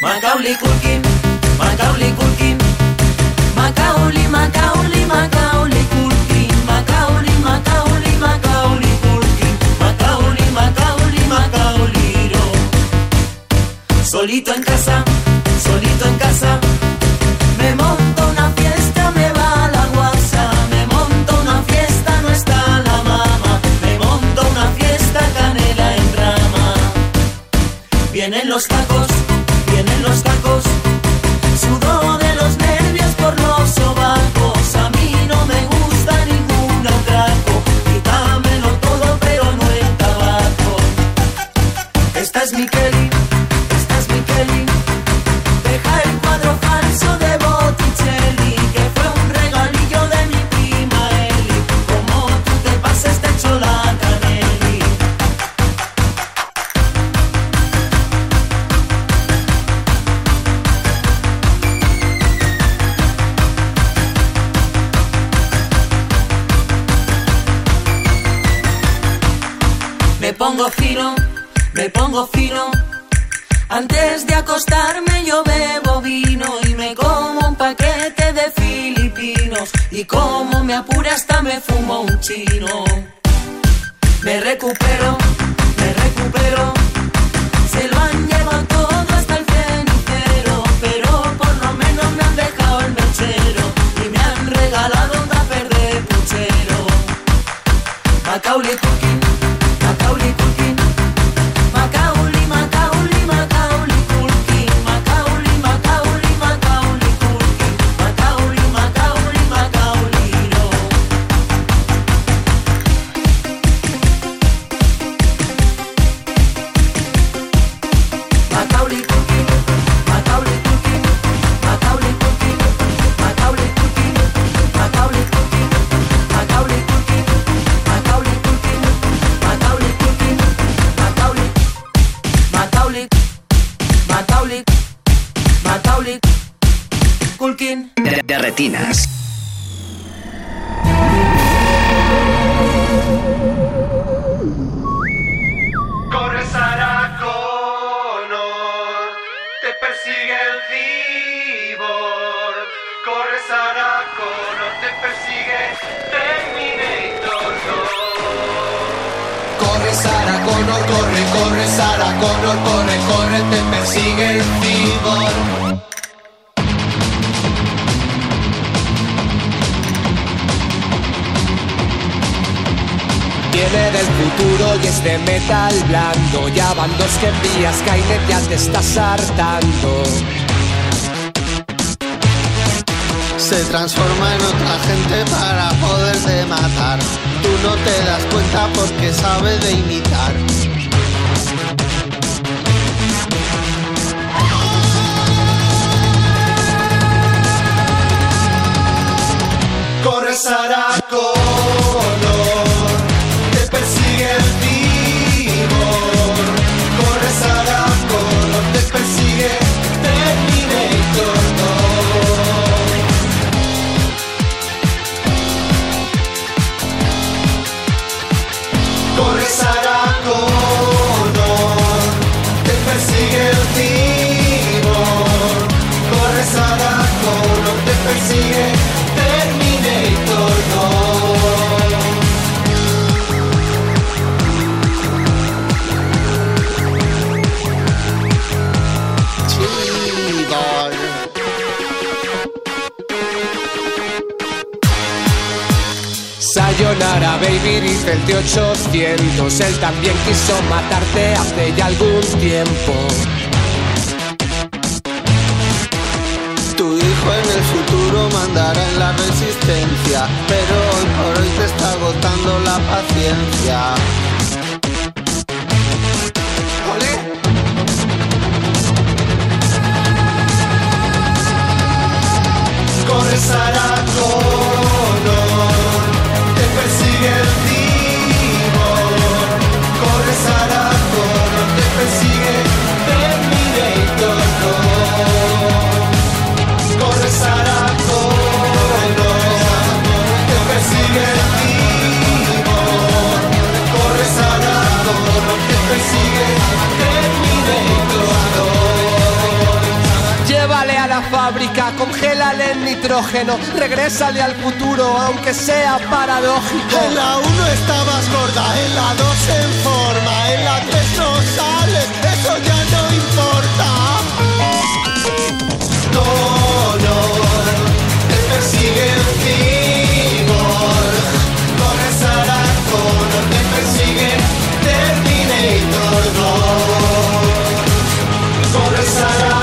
Macaulay Culkin, Macaulay Solito en casa, solito en casa, me monto una fiesta, me va la guasa, me monto una fiesta, no está la mamá, me monto una fiesta, canela en rama. Vienen los tacos, Corre Sara Connor, corre, corre Sara Connor, corre, corre, te persigue el cibor. Viene del futuro y es de metal blando. Ya van dos que envías, Skynet ya te estás hartando. Se transforma en otra gente para poderte matar. Tú no te das cuenta porque sabe de imitar. Sayonara, baby, dice el T-800. Él también quiso matarte hace ya algún tiempo. Tu hijo en el futuro mandará en la resistencia, pero hoy por hoy te está agotando la paciencia. Corre Sarah nitrógeno, regrésale al futuro, aunque sea paradójico. En la 1 estabas gorda, en la 2 en forma, en la 3 no sales, eso ya no importa. Connor, te persigue el cibor. Corre Sarah Connor, te persigue Terminator 2. Corre Sarah Connor,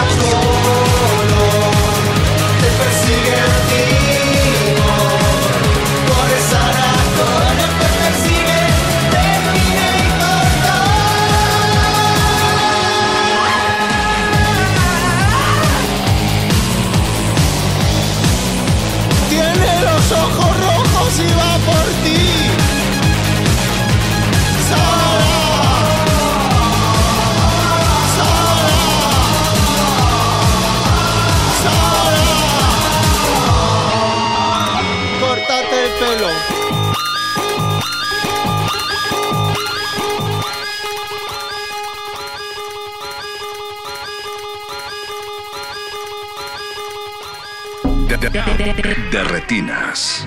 de retinas.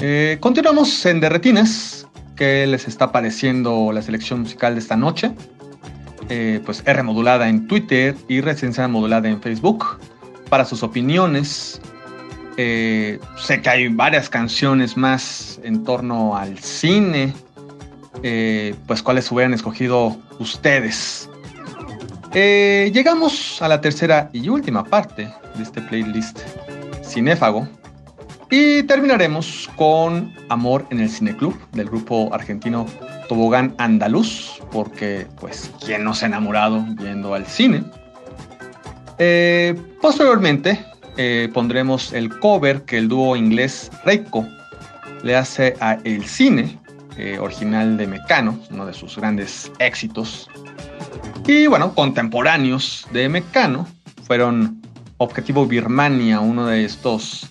Eh, continuamos en Derretinas. ¿Qué les está pareciendo la selección musical de esta noche? Eh, pues R modulada en Twitter y Residencia modulada en Facebook. Para sus opiniones, eh, sé que hay varias canciones más en torno al cine. Pues cuáles hubieran escogido ustedes. Eh, llegamos a la tercera y última parte de este playlist cinéfago. Y terminaremos con Amor en el Cineclub del grupo argentino Tobogán Andaluz, porque pues quién no se ha enamorado viendo al cine. Eh, posteriormente eh, pondremos el cover que el dúo inglés Reiko le hace a El Cine, original de Mecano, uno de sus grandes éxitos. Y bueno, contemporáneos de Mecano fueron Objetivo Birmania, uno de estos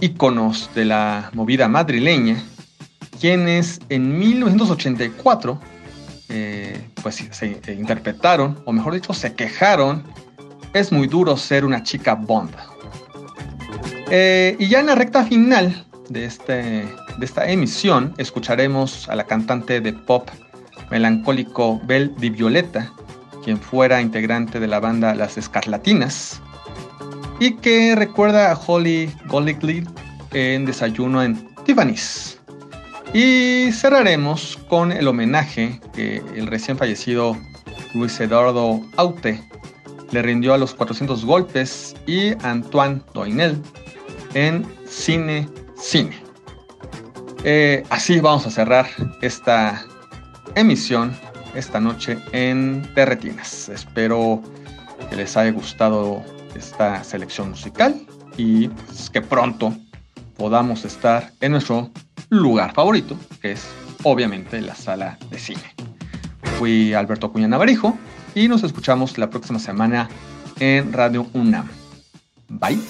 íconos de la movida madrileña, quienes en 1984 eh, pues se interpretaron, o mejor dicho, se quejaron, es muy duro ser una chica Bond. Eh, y ya en la recta final de, este, de esta emisión escucharemos a la cantante de pop melancólico Belle Di Violeta, quien fuera integrante de la banda Las Escarlatinas, y que recuerda a Holly Goligly en Desayuno en Tiffany's. Y cerraremos con el homenaje que el recién fallecido Luis Eduardo Aute le rindió a los 400 golpes y Antoine Doinel en Cine Cine. Eh, así vamos a cerrar esta emisión esta noche en Terretinas. Espero que les haya gustado esta selección musical y pues, que pronto podamos estar en nuestro lugar favorito, que es obviamente la sala de cine. Fui Alberto Cuña Navarijo y nos escuchamos la próxima semana en Radio UNAM. Bye.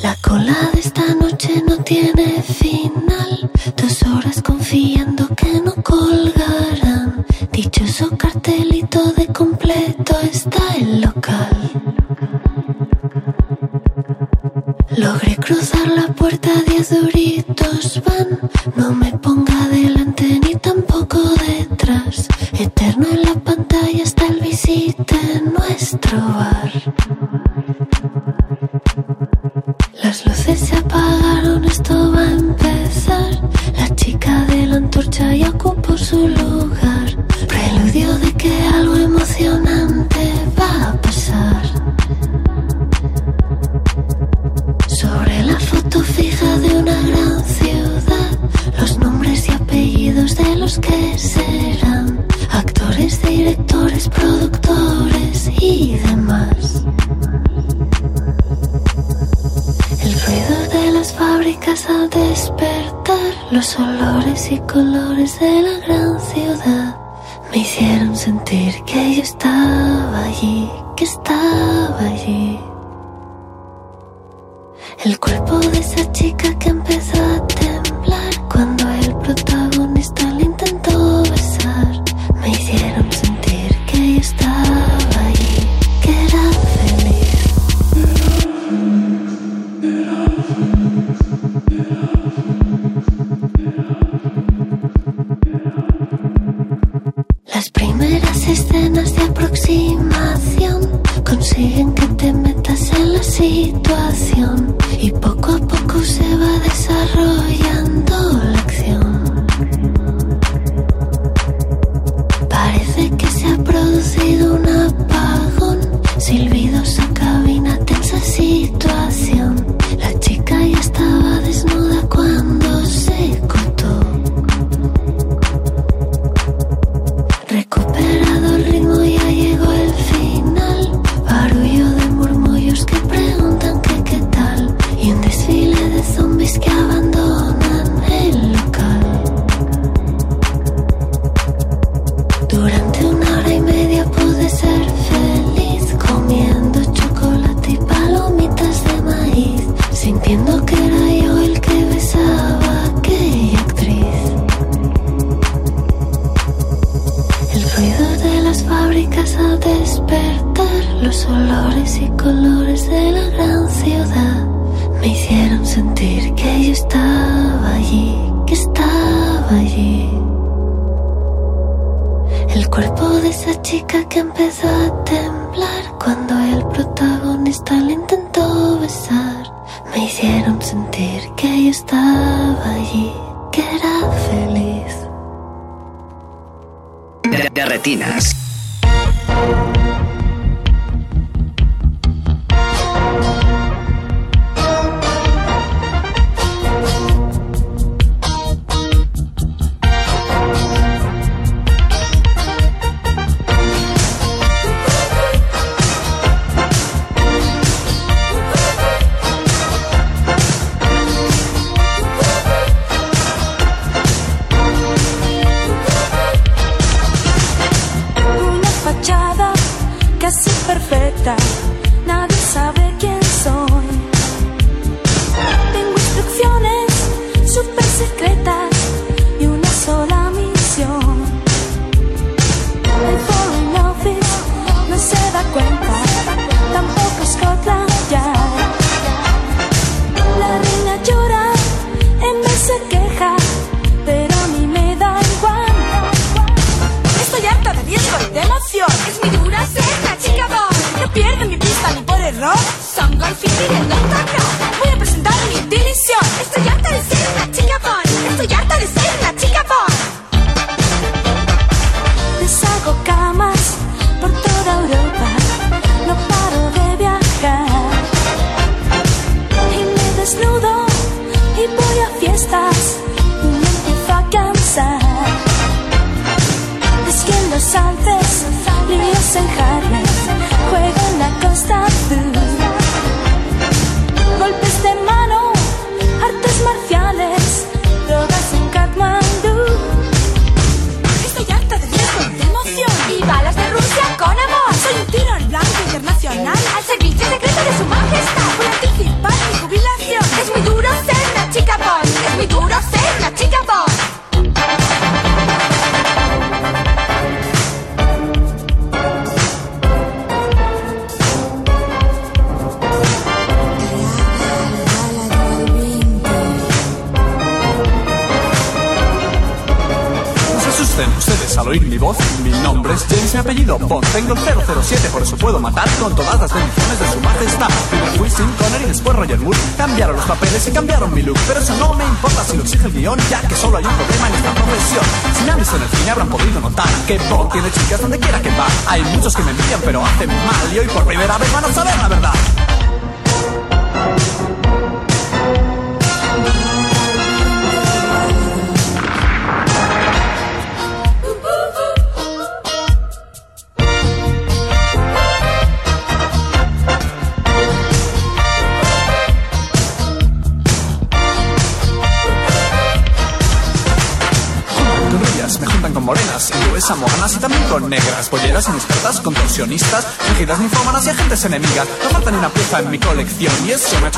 La cola de esta noche no tiene final. Dos horas confiando que no colgarán. Dichoso cartelito de completo está el local. Logré cruzar la puerta, diez duritos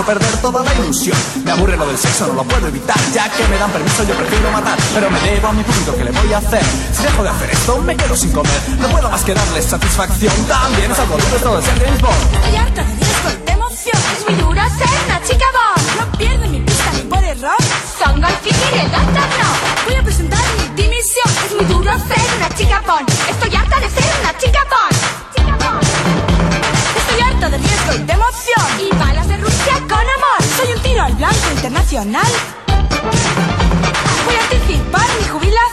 perder toda la ilusión. Me aburre lo del sexo, no lo puedo evitar, ya que me dan permiso yo prefiero matar. Pero me debo a mi público que le voy a hacer. Si dejo de hacer esto, me quedo sin comer. No puedo más que darles satisfacción. También salgo de todo de ser James Bond. Estoy harta de riesgo, de emoción. Es muy duro ser una chica Bond. No pierde mi pista ni por error. Son golfín y el doctor no. Voy a presentar mi dimisión. Es muy duro ser una chica Bond. Estoy harta de ser una chica Bond. Estoy harta de riesgo y de emoción. Internacional. Voy a anticipar mi jubilación.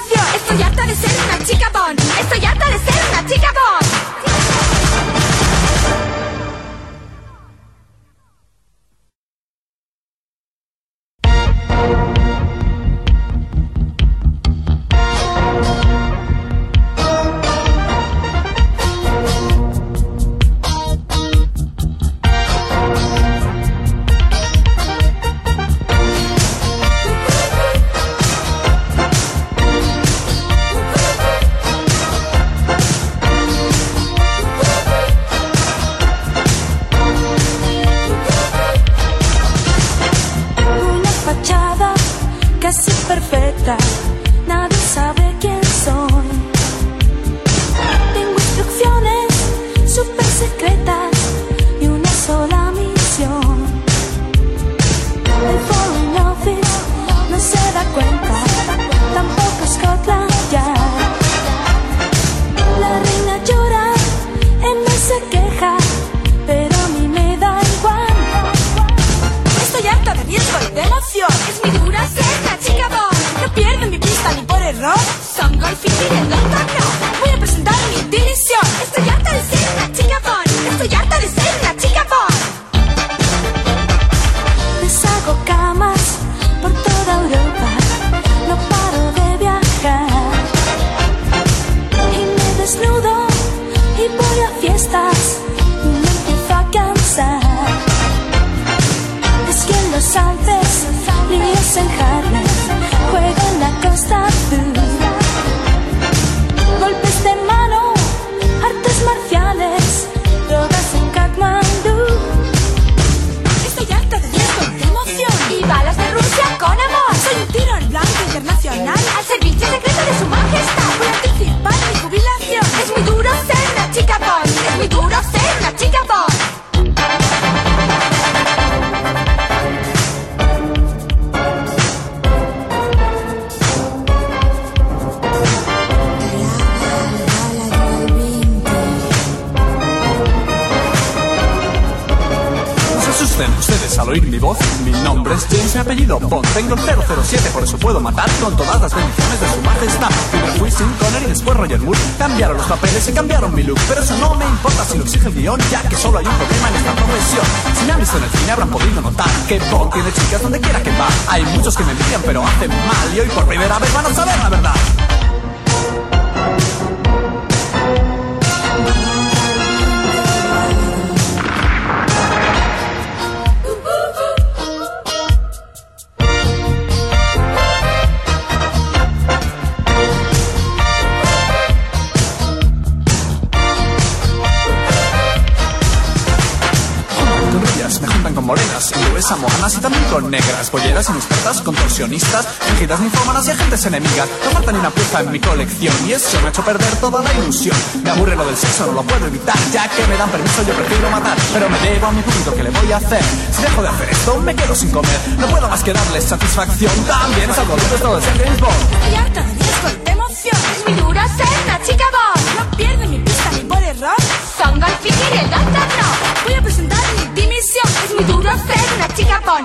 Y eso me ha hecho perder toda la ilusión. Me aburre lo del sexo, no lo puedo evitar, ya que me dan permiso yo prefiero matar. Pero me debo a mi público que le voy a hacer. Si dejo de hacer esto, me quedo sin comer. No puedo más que darles satisfacción. También salgo de todo ser James Bond. Estoy de de emoción. es muy duro ser una chica boss. No pierdo mi pista ni por error. Son golfing y el danzar no. Voy a presentar mi dimisión. Es muy duro ser una chica bon.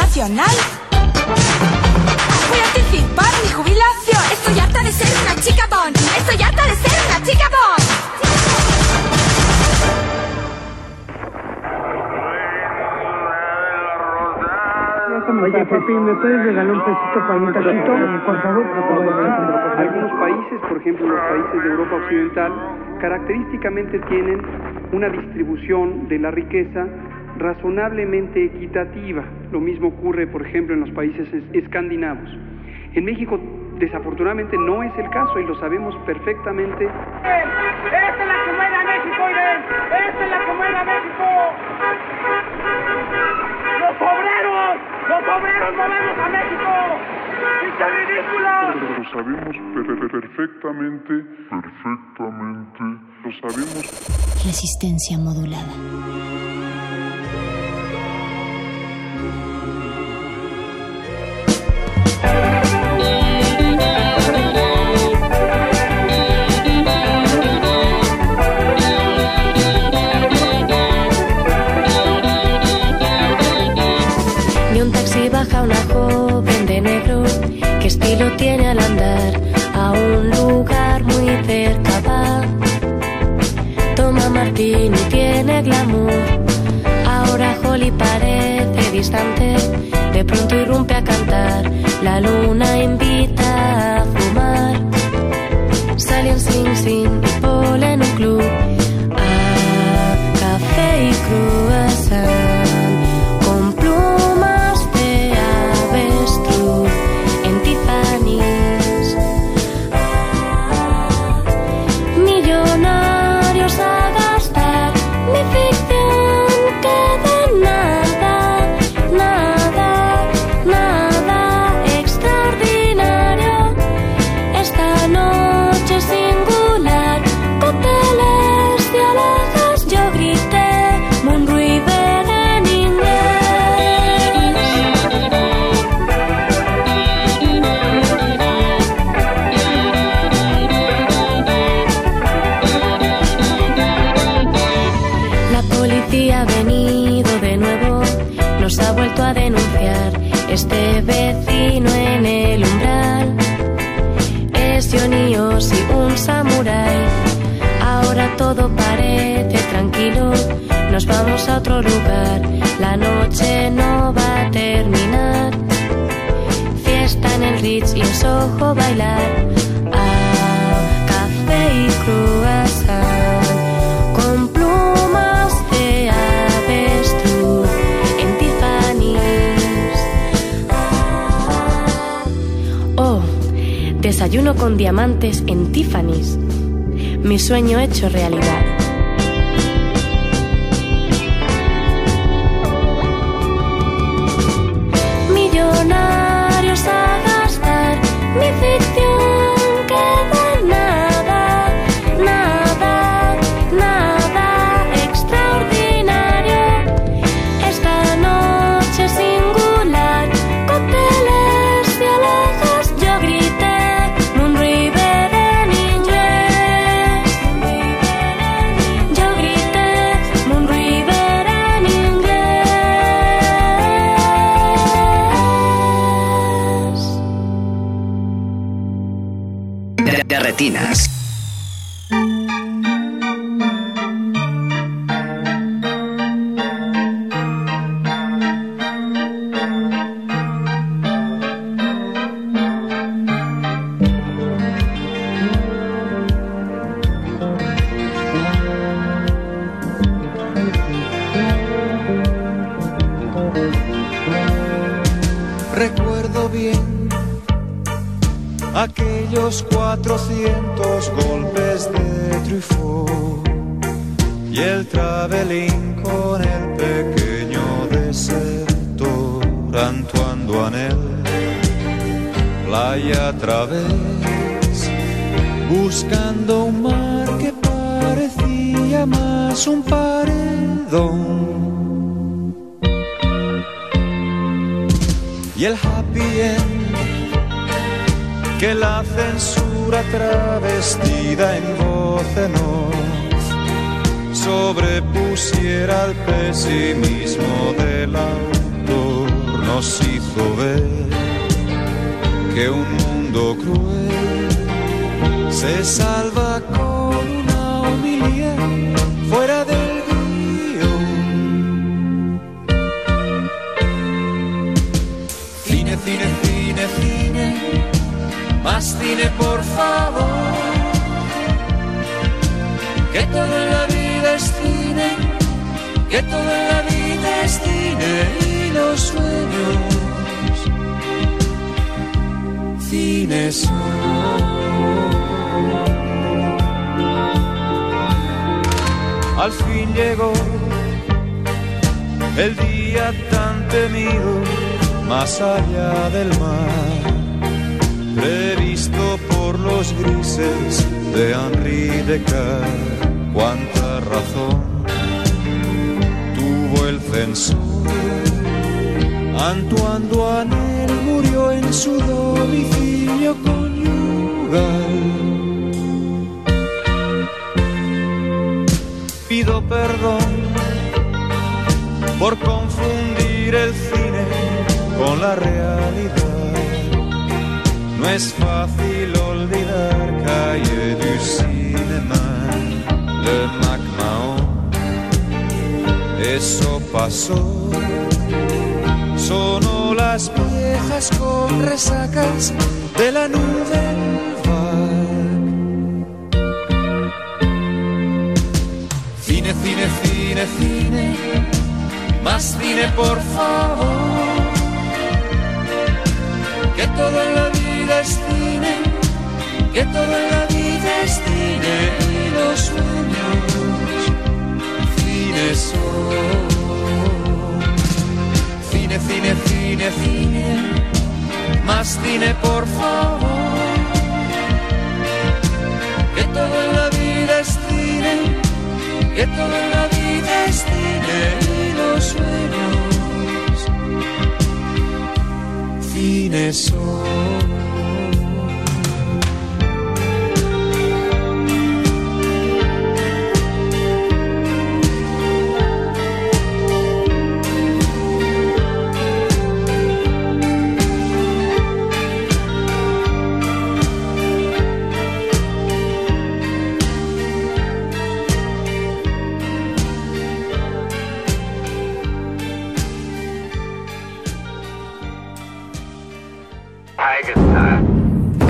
Internacional. Voy a anticipar mi jubilación. Estoy harta de ser una chica bon. Estoy harta de ser una chica bon. Oye, papi, ¿me puedes regalar un pesito para un tacito? Por favor. Algunos países, por ejemplo los países de Europa Occidental, característicamente tienen una distribución de la riqueza razonablemente equitativa. Lo mismo ocurre, por ejemplo, en los países es- escandinavos. En México, desafortunadamente, no es el caso y lo sabemos perfectamente. ¡Esta es la que mueve a México, Irene! ¡Esta es la que mueve a México! ¡Los obreros! ¡Los obreros movemos a México! ¡Pinche ridículo! Lo sabemos per- per- perfectamente, perfectamente, lo sabemos Resistencia modulada. Que estilo tiene al andar a un lugar muy cerca va. Toma Martín y tiene glamour. Ahora Holly parece distante, de pronto irrumpe a cantar. La luna invita otro lugar. La noche no va a terminar. Fiesta en el Ritz y en Soho bailar. A café y croissant con plumas de avestruz en Tiffany's. Oh, desayuno con diamantes en Tiffany's. Mi sueño hecho realidad.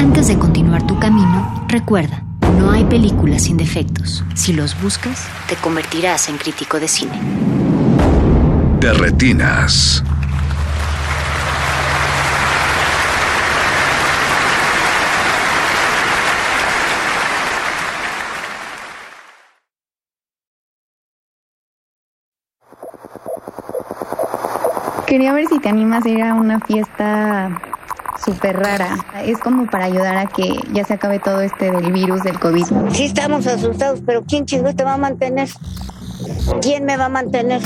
Antes de continuar tu camino, recuerda, no hay películas sin defectos. Si los buscas, te convertirás en crítico de cine. De retinas. Quería ver si te animas a ir a una fiesta súper rara. Es como para ayudar a que ya se acabe todo este del virus del COVID. Sí estamos asustados, pero ¿quién chingos te va a mantener? ¿Quién me va a mantener?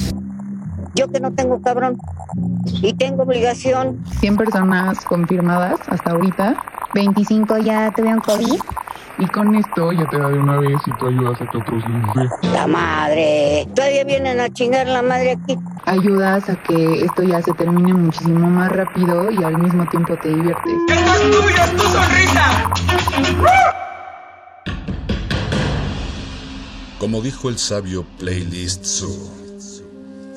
Yo que no tengo cabrón y tengo obligación. 100 personas confirmadas hasta ahorita. 25 ya tuvieron COVID. Y con esto ya te da de una vez y tú ayudas a que otros dé. La madre. Todavía vienen a chingar la madre aquí. Ayudas a que esto ya se termine muchísimo más rápido y al mismo tiempo te diviertes. ¡Esto es tuyo, es tu sonrisa! Como dijo el sabio Playlist Zoo,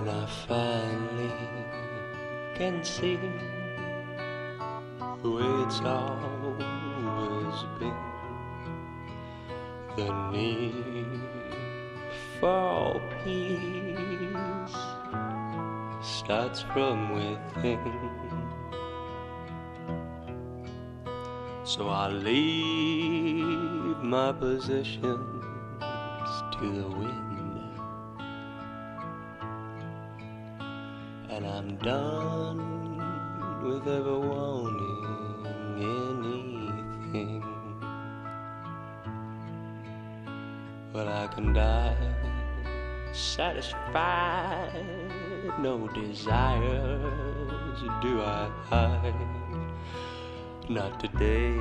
And I finally can see way it's always been. The need for peace starts from within. So I leave my possessions to the wind. And I'm done with ever wanting anything. But I can die satisfied, no desires do I hide. Not today,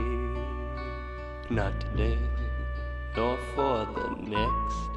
not today, nor for the next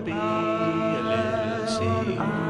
be a little sea.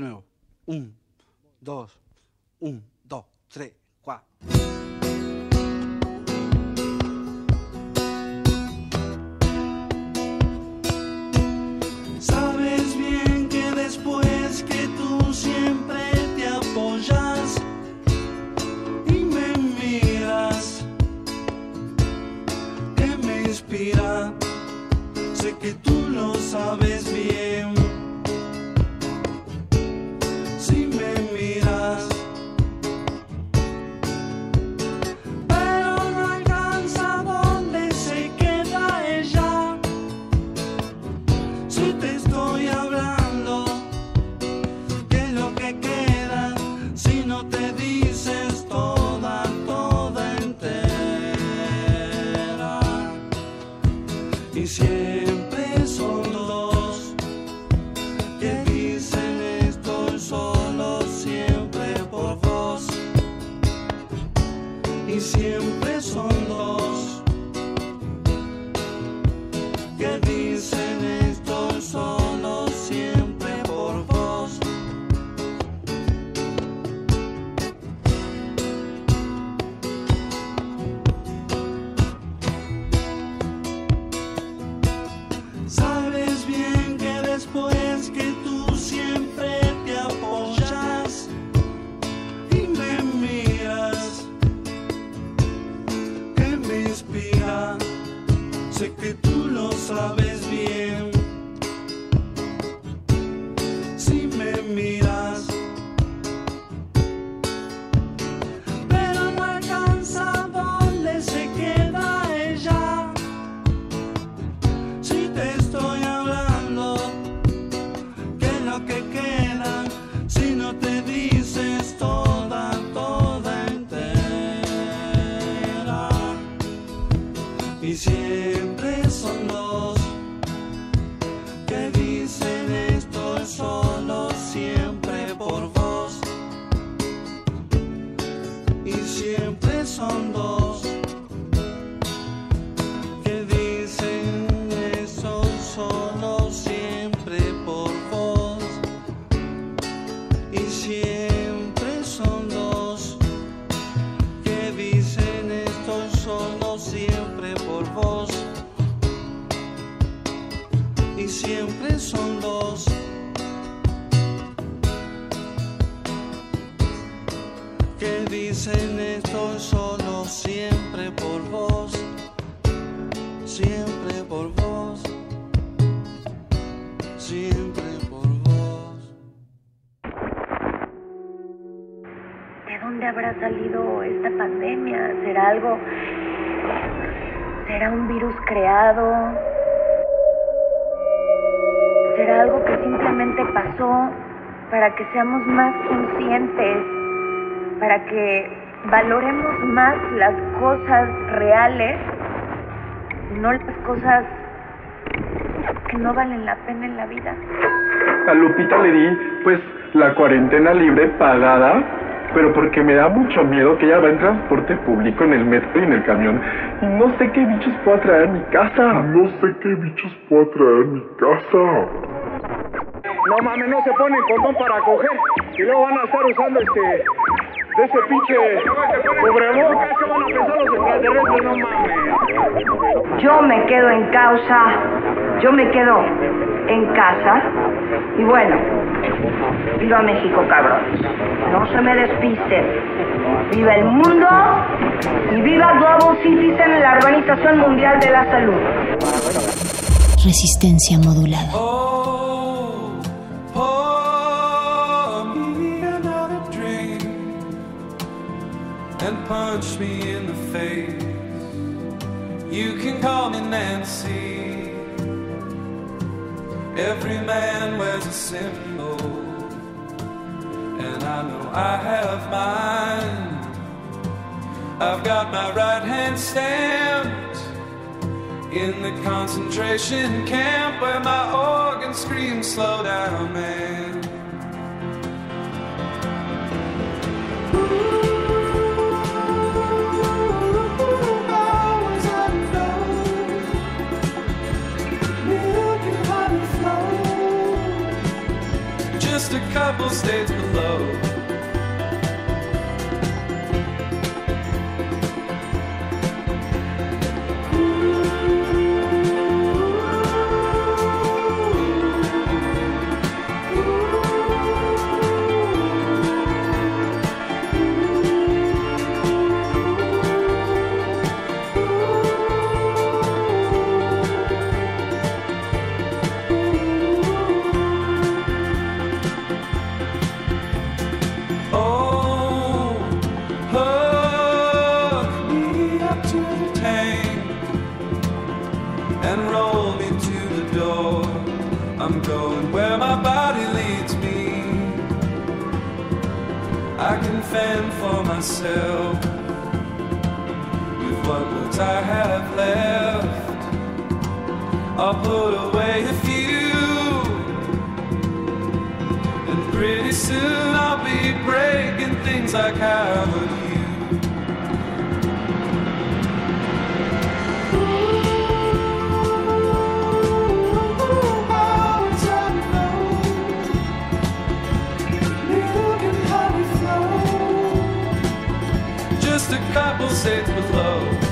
Lance. Voy de valoremos más las cosas reales y no las cosas que no valen la pena en la vida. A Lupita le di, pues, la cuarentena libre pagada, pero porque me da mucho miedo que ella va en transporte público, en el metro y en el camión. Y no sé qué bichos puedo traer a mi casa. No sé qué bichos puedo traer a mi casa. No mames, no se ponen condón para coger y luego van a estar usando este de ese pinche cubrebocas que van a pensar los extraterrestres, no mames. Yo me quedo en causa, yo me quedo en casa y bueno, viva México, cabrón. No se me despisten. Viva el mundo y viva Global Citizen, la Organización Mundial de la Salud. Resistencia modulada. Punch me in the face. You can call me Nancy. Every man wears a symbol, and I know I have mine. I've got my right hand stamped in the concentration camp where my organ screams, Slow down, man. morenita, couple states below. fend for myself with what words I have left. I'll put away a few, and pretty soon I'll be breaking things like how. a couple states below.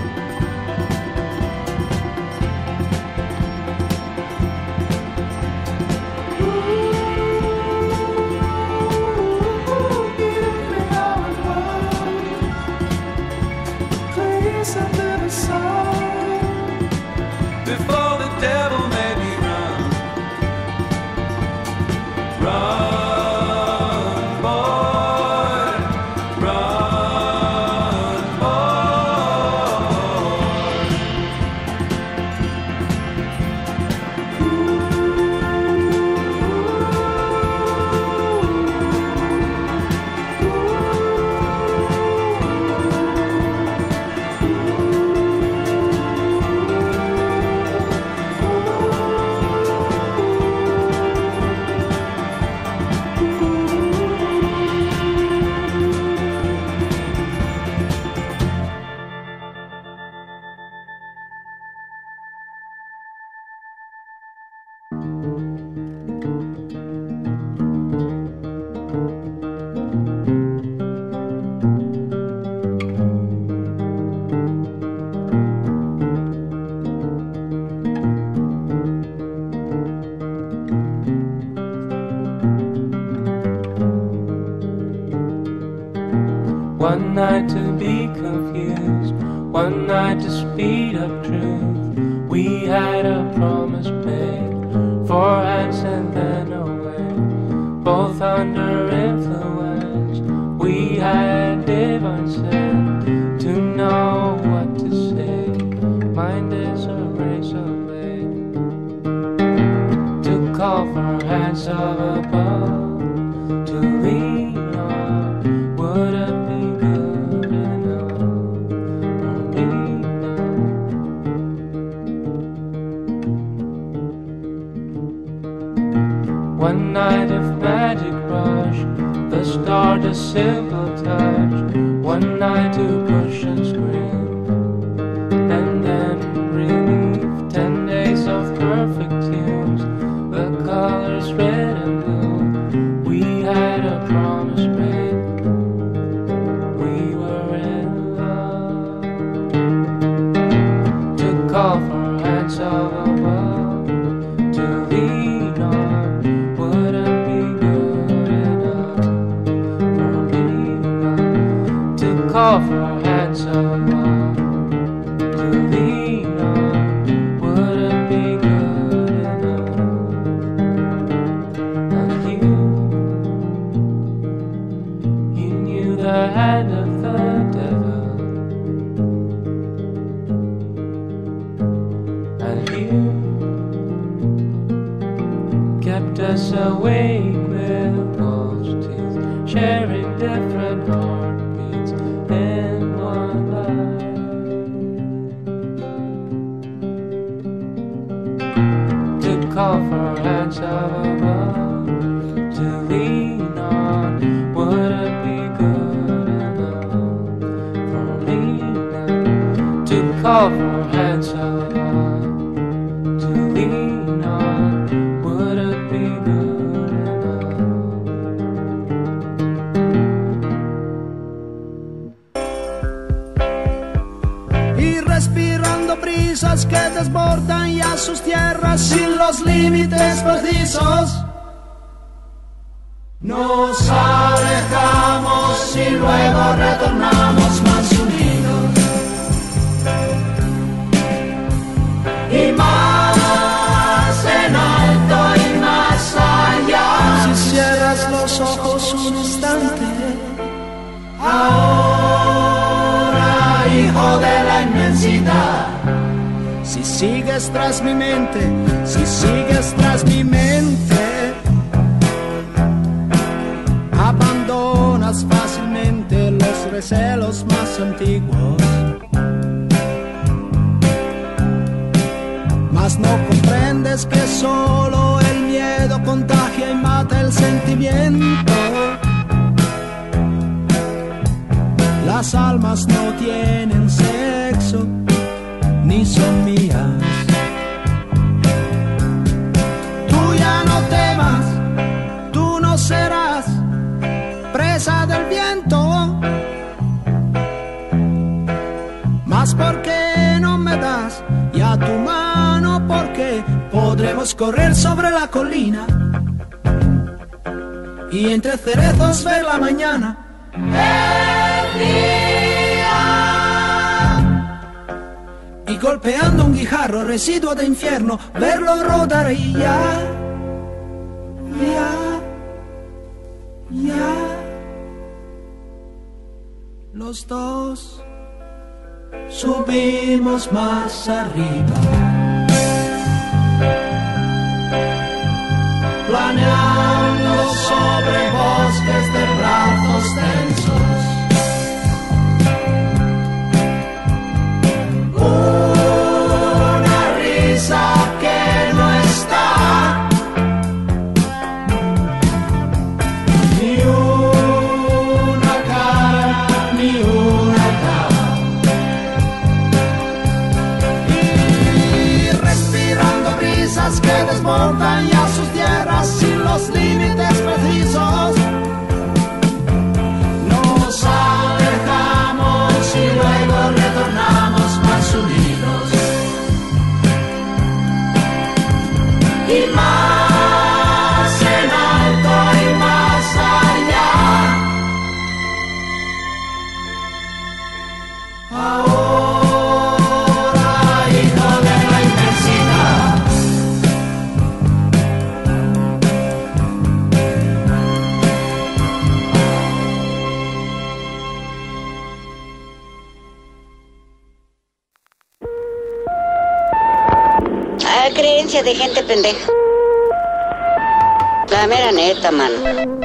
arriba.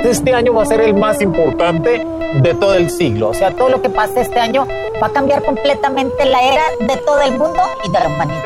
Este año va a ser el más importante de todo el siglo. O sea, todo lo que pase este año va a cambiar completamente la era de todo el mundo y de la humanidad.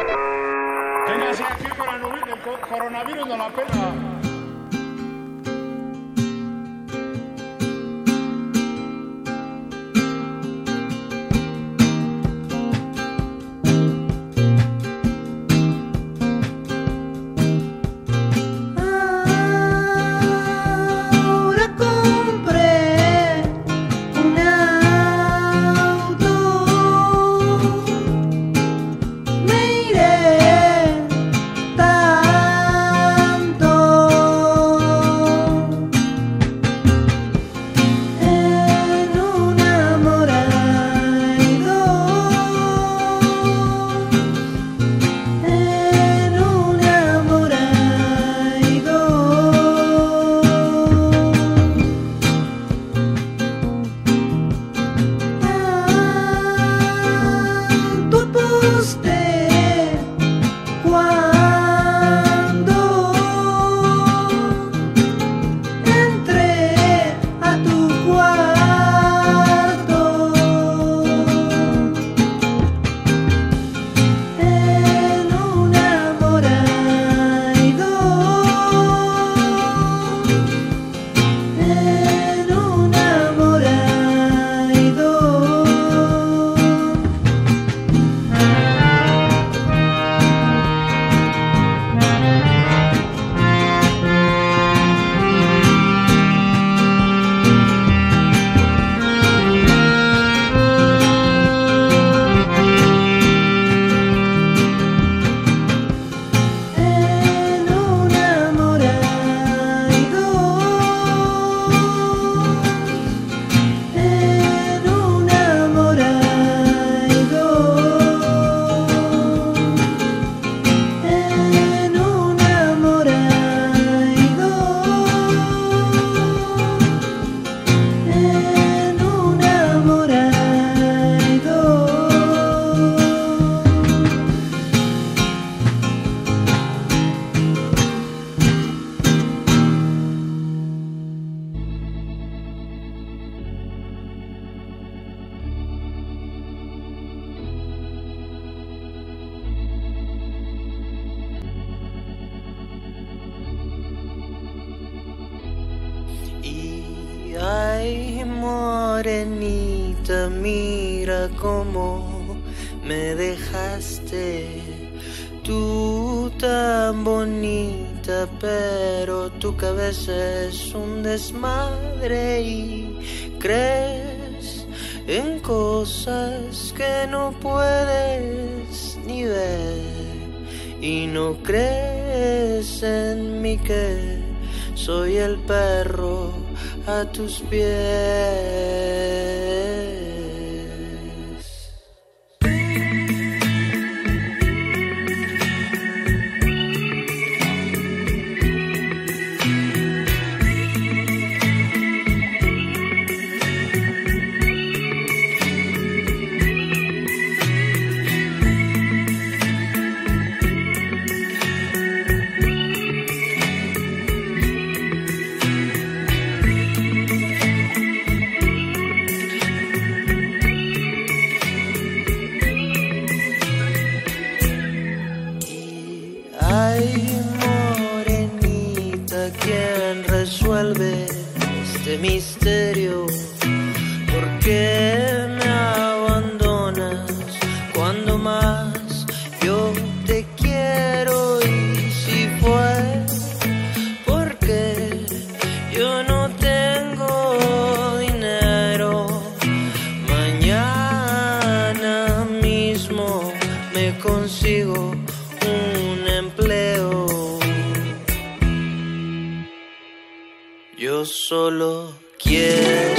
A Solo quiero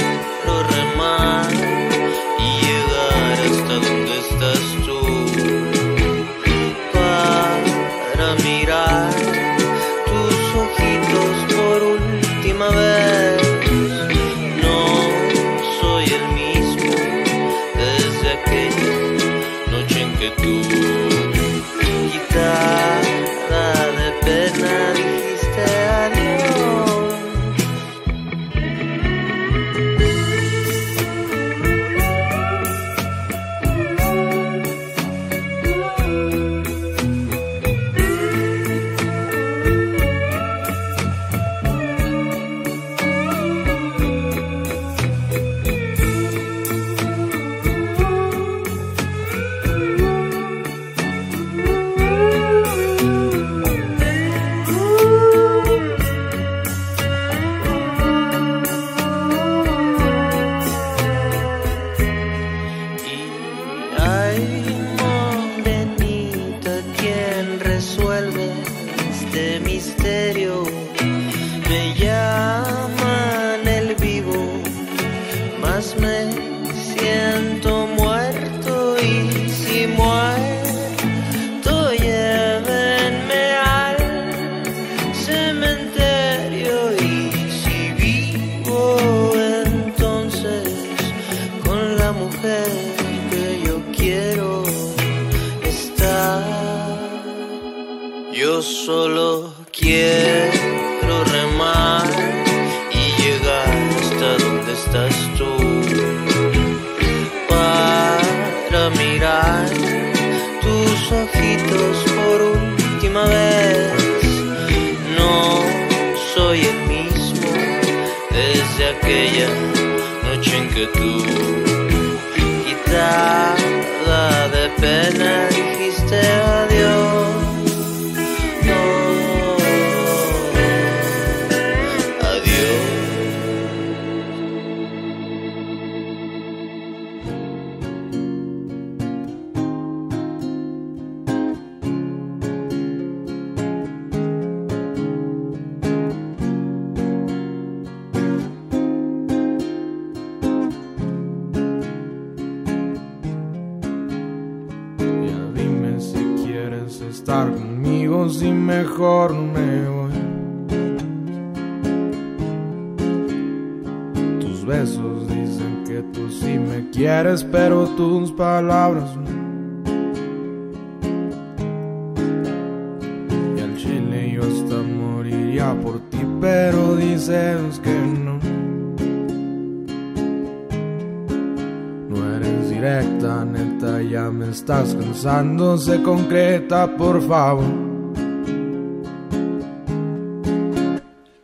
estás cansando, se concreta, por favor.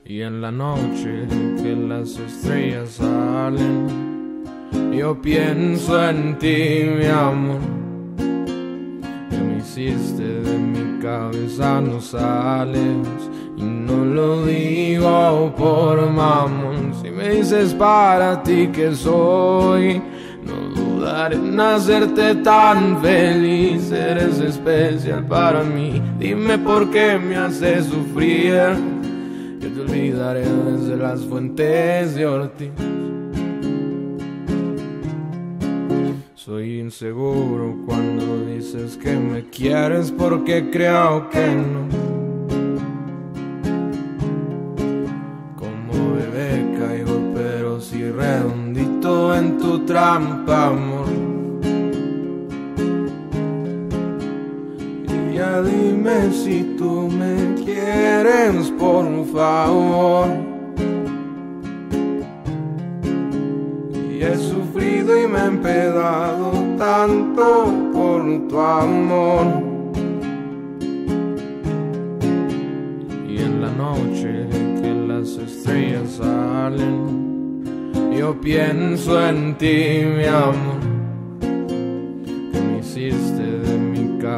Y en la noche que las estrellas salen, Yo pienso en ti, mi amor. Que me hiciste de mi cabeza, no sales. Y no lo digo por mamón. Si me dices para ti que soy, dudaré en hacerte tan feliz. Eres especial para mí. Dime por qué me haces sufrir. Yo te olvidaré desde las fuentes de Ortiz. Soy inseguro cuando dices que me quieres porque creo que no. Como bebé caigo, pero si redondito en tu trampa, amor. Dime si tú me quieres, por favor. Y he sufrido y me he empedado tanto por tu amor. Y en la noche que las estrellas salen, yo pienso en ti, mi amor. Que me hiciste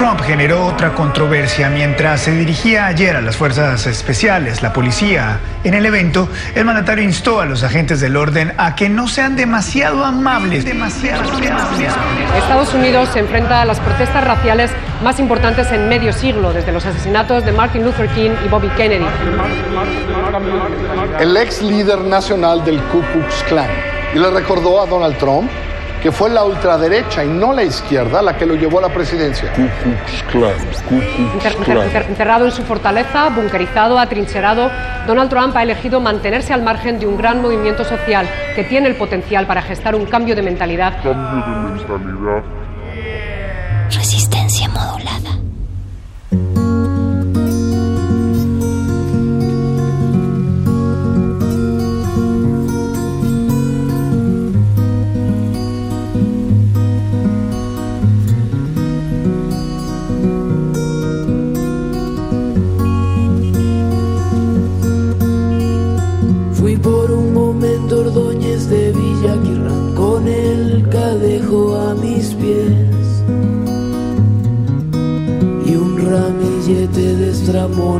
Trump generó otra controversia mientras se dirigía ayer a las fuerzas especiales, la policía. En el evento, el mandatario instó a los agentes del orden a que no sean demasiado amables, demasiado amables. Estados Unidos se enfrenta a las protestas raciales más importantes en medio siglo, desde los asesinatos de Martin Luther King y Bobby Kennedy. El ex líder nacional del Ku Klux Klan y le recordó a Donald Trump que fue la ultraderecha y no la izquierda la que lo llevó a la presidencia. Ku Klux Klan, Ku Klux Enter- enter- encerrado en su fortaleza, bunkerizado, atrincherado, Donald Trump ha elegido mantenerse al margen de un gran movimiento social que tiene el potencial para gestar un cambio de mentalidad Cambio de mentalidad.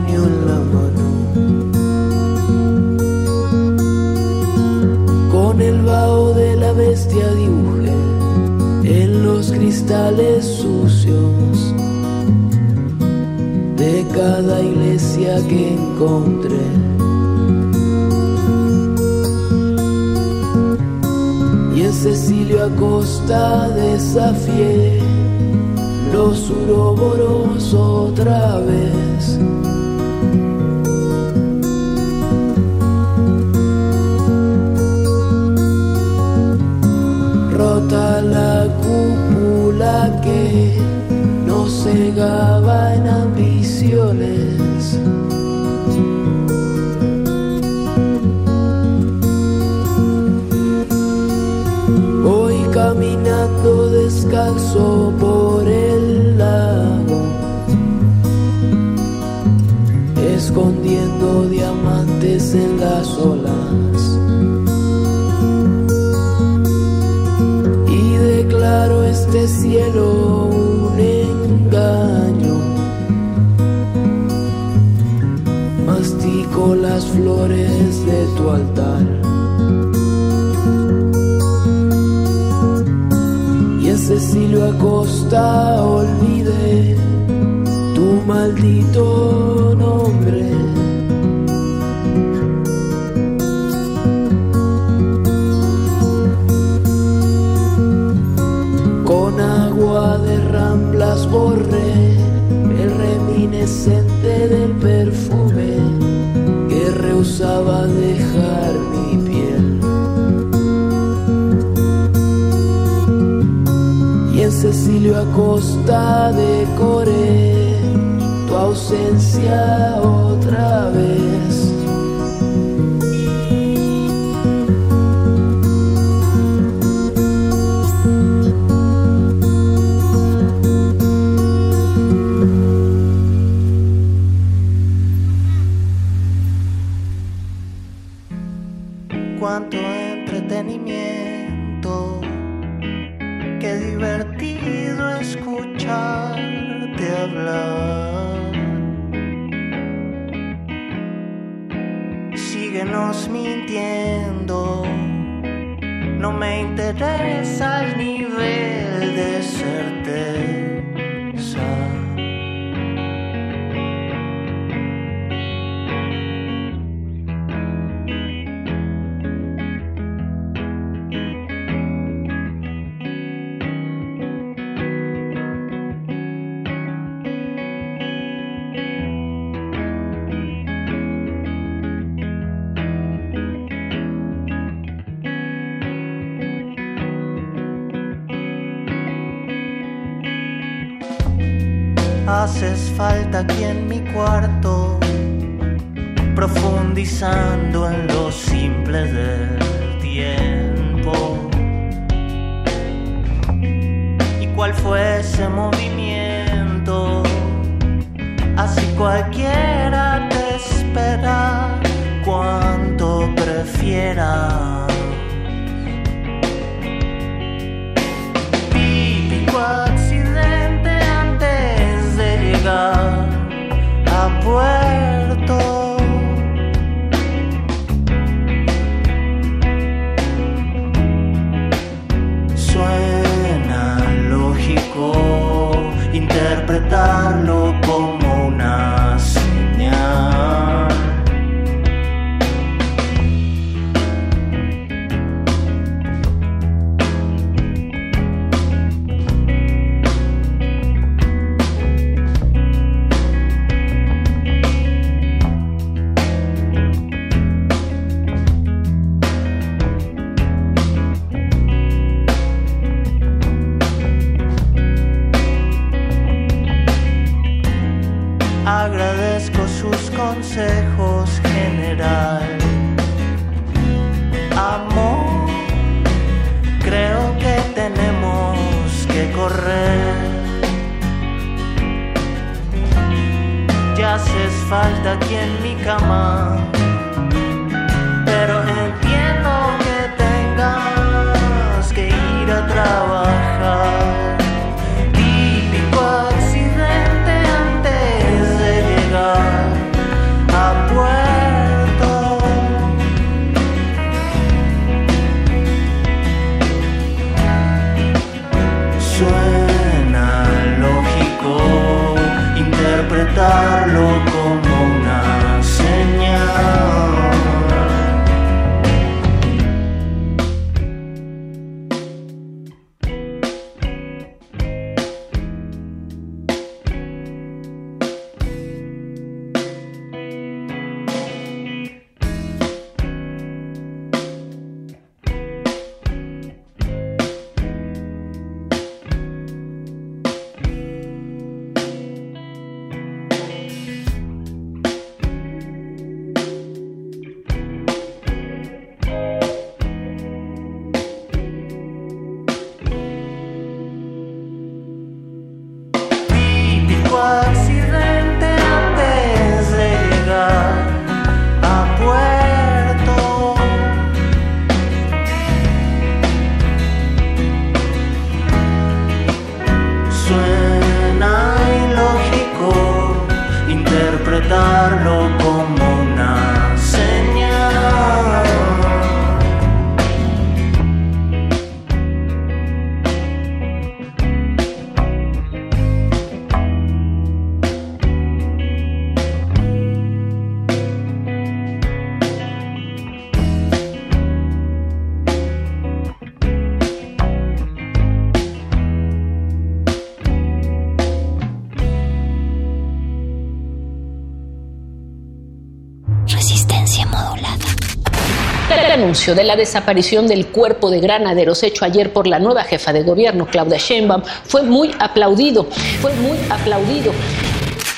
Estramonio en la mano. Con el vaho de la bestia dibujé en los cristales sucios de cada iglesia que encontré. Y en Cecilio Acosta desafié los uroboros otra vez. sosegaba en ambiciones. Voy caminando descalzo por el lago, escondiendo diamantes en las olas. Y declaro este cielo olvide tu maldito a costa de correr tu ausencia fiera. falta aquí en mi cama. Anuncio de la desaparición del cuerpo de granaderos hecho ayer por la nueva jefa de gobierno, Claudia Sheinbaum, fue muy aplaudido. Fue muy aplaudido.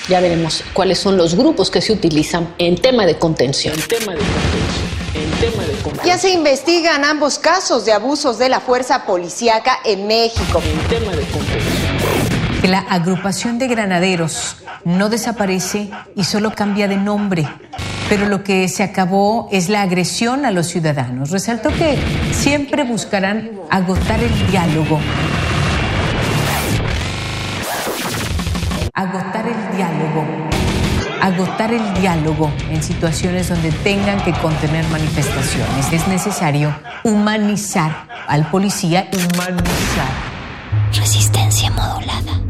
Ya veremos cuáles son los grupos que se utilizan en tema de contención. En tema de contención. En tema de contención. Ya se investigan ambos casos de abusos de la fuerza policíaca en México. En tema de contención. La agrupación de granaderos no desaparece y solo cambia de nombre. Pero lo que se acabó es la agresión a los ciudadanos. Resaltó que siempre buscarán agotar el diálogo. Agotar el diálogo. Agotar el diálogo en situaciones donde tengan que contener manifestaciones. Es necesario humanizar al policía, humanizar. Resistencia modulada.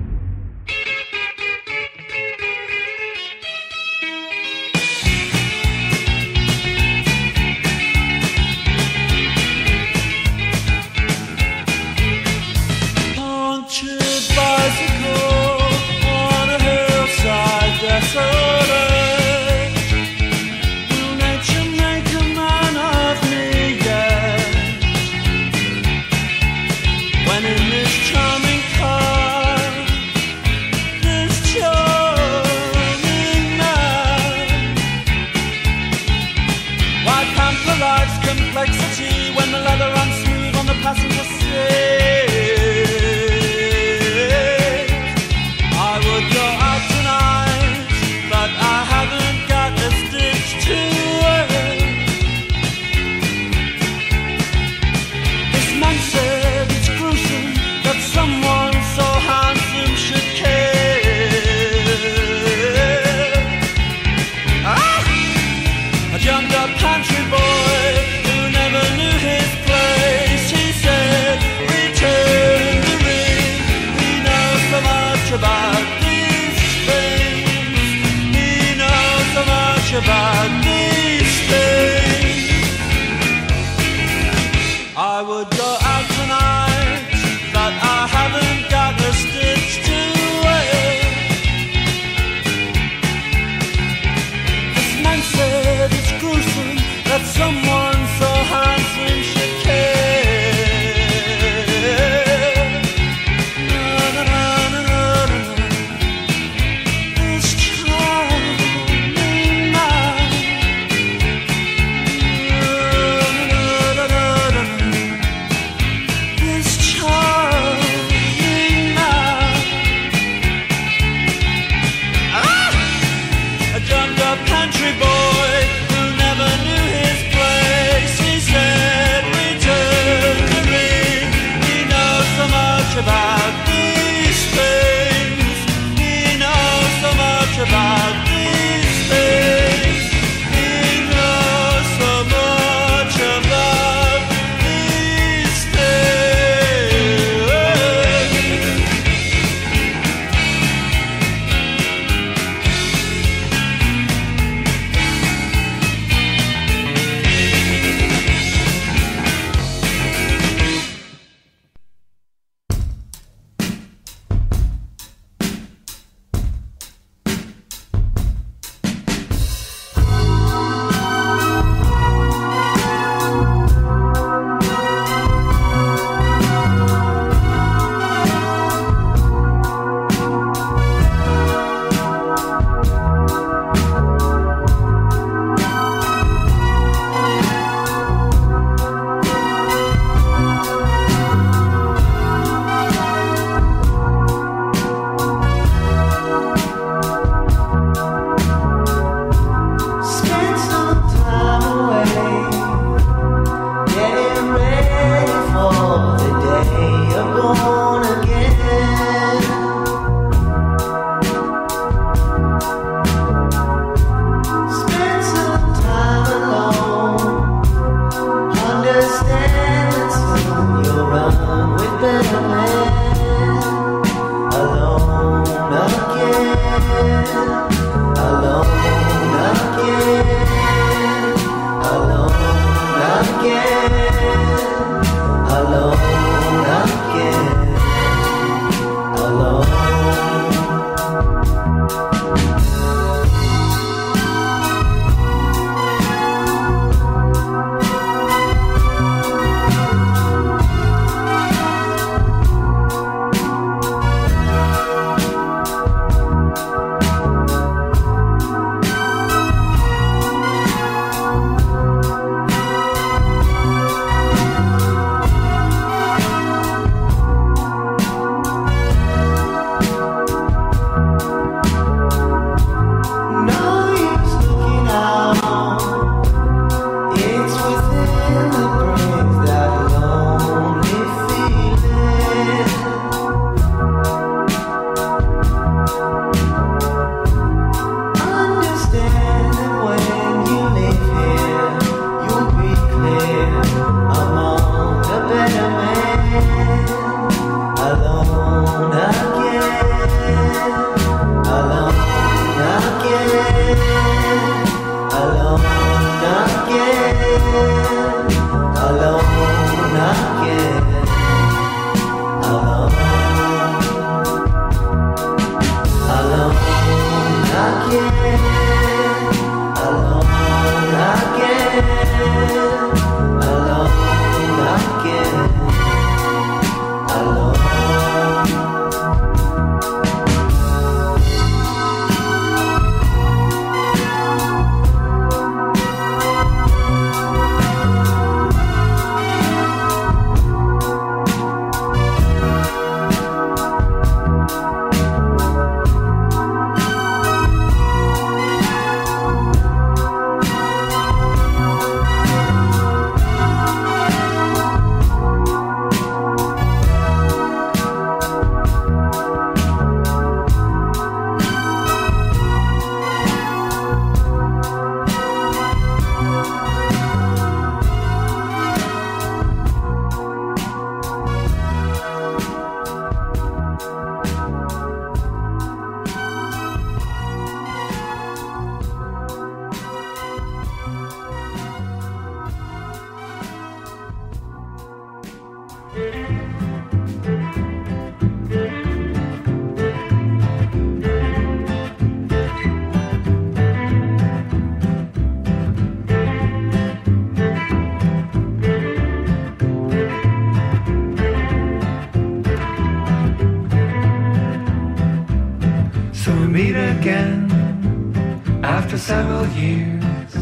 several years,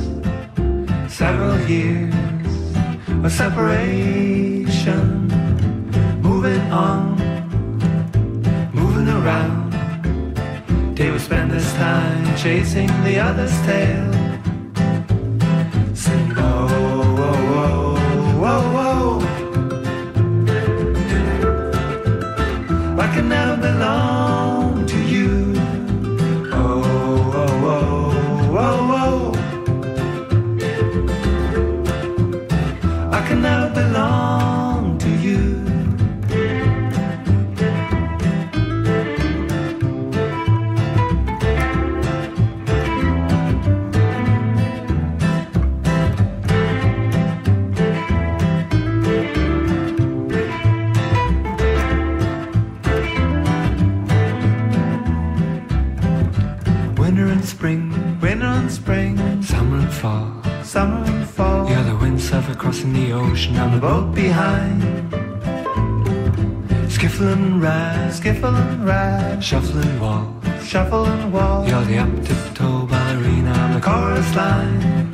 several years of separation. Moving on, moving around. They would spend this time chasing the other's tail. Shuffling walk, shuffling walk. You're the up tiptoe ballerina on the chorus line.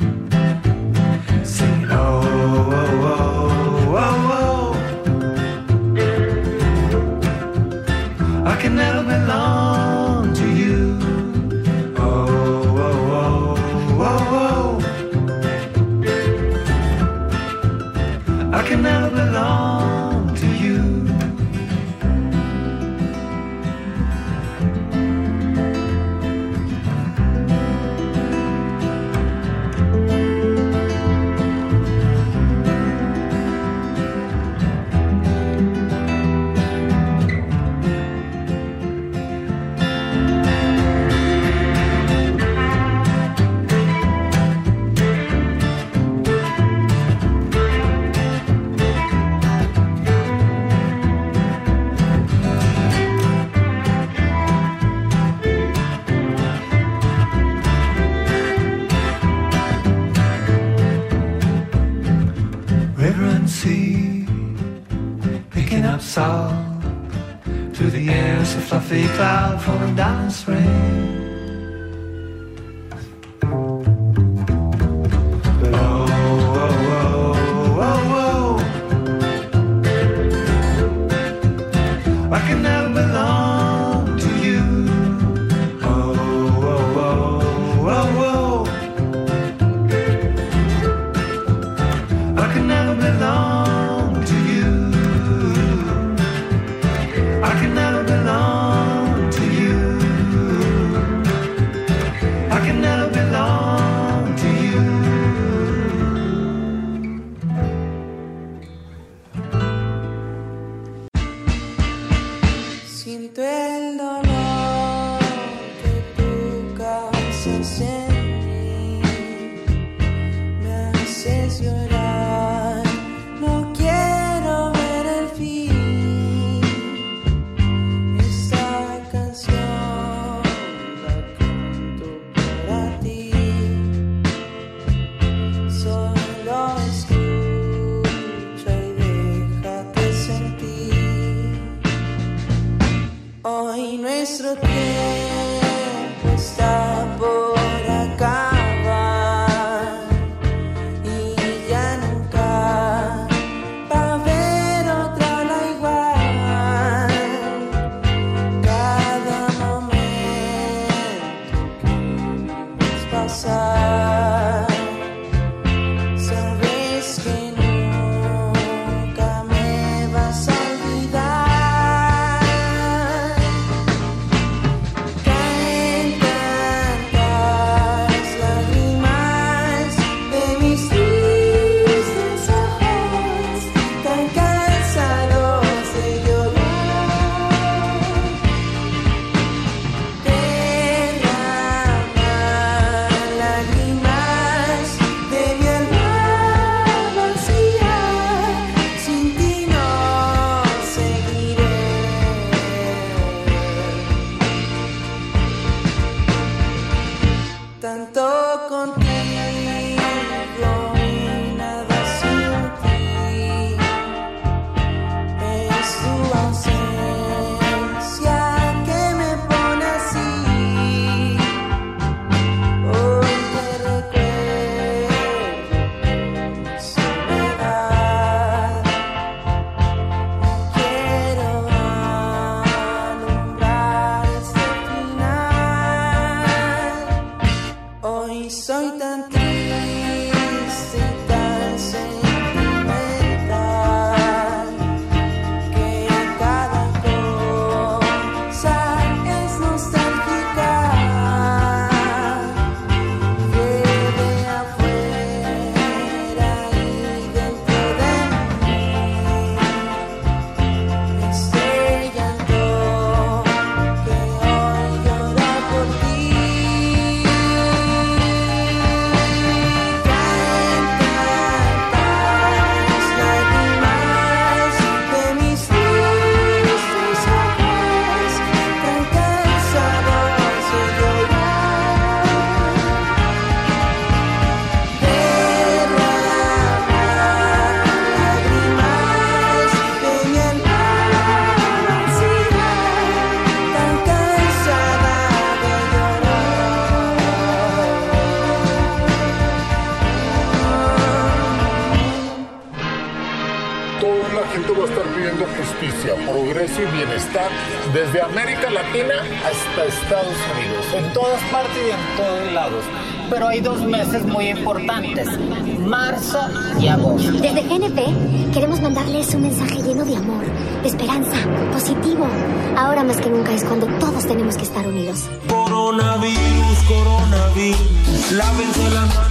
Hay dos meses muy importantes, marzo y agosto. Desde GNP queremos mandarles un mensaje lleno de amor, de esperanza, positivo. Ahora más que nunca es cuando todos tenemos que estar unidos. Coronavirus, coronavirus, lávense las manos,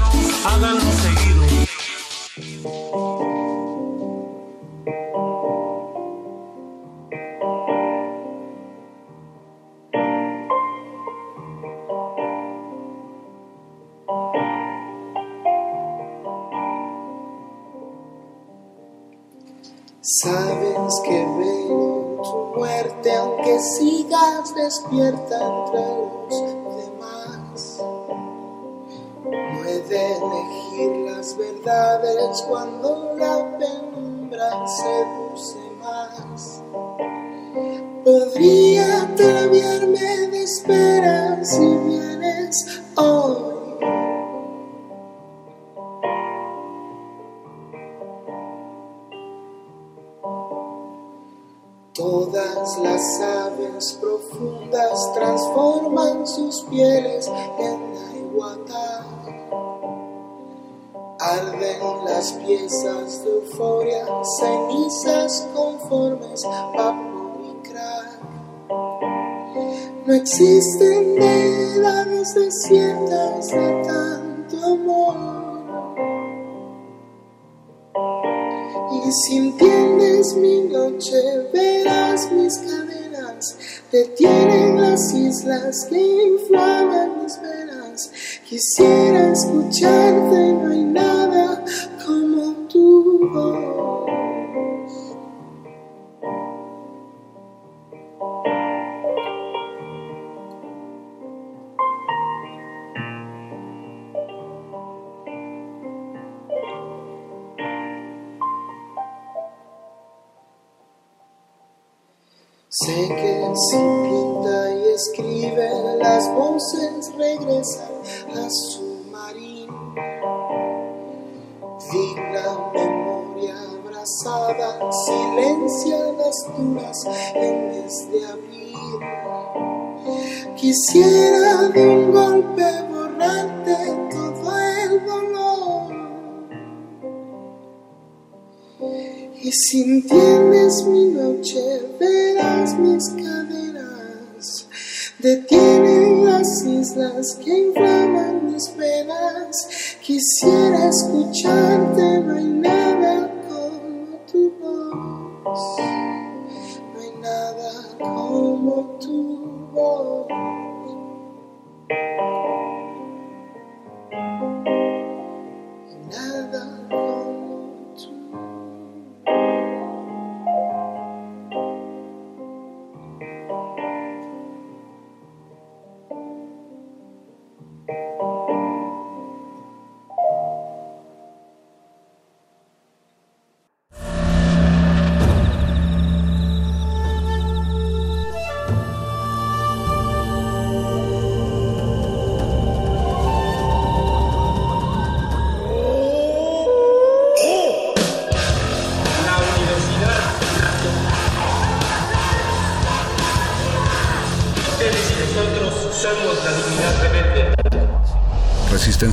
cuando la penumbra seduce más. Podría atreverme de esperar si vienes hoy. Todas las aves profundas transforman sus pieles en la igualdad. Arden las piezas de euforia, cenizas conformes, vapor y crack. No existen edades desiertas de tanto amor. Y si entiendes mi noche, verás mis cadenas, detienen las islas que inflaman mis venas. Quisiera escucharte, no hay nada como tu voz. Sé que si pinta y escribe, las voces regresan a su marín. Digna memoria abrazada, silencia las duras en mes de abril. Quisiera de un golpe borrarte todo el dolor. Y si entiendes mi noche, verás mis cadenas. Detienen las islas que inflaman mis penas. Quisiera escucharte, no hay nada como tu voz. No hay nada como tu voz. Nada como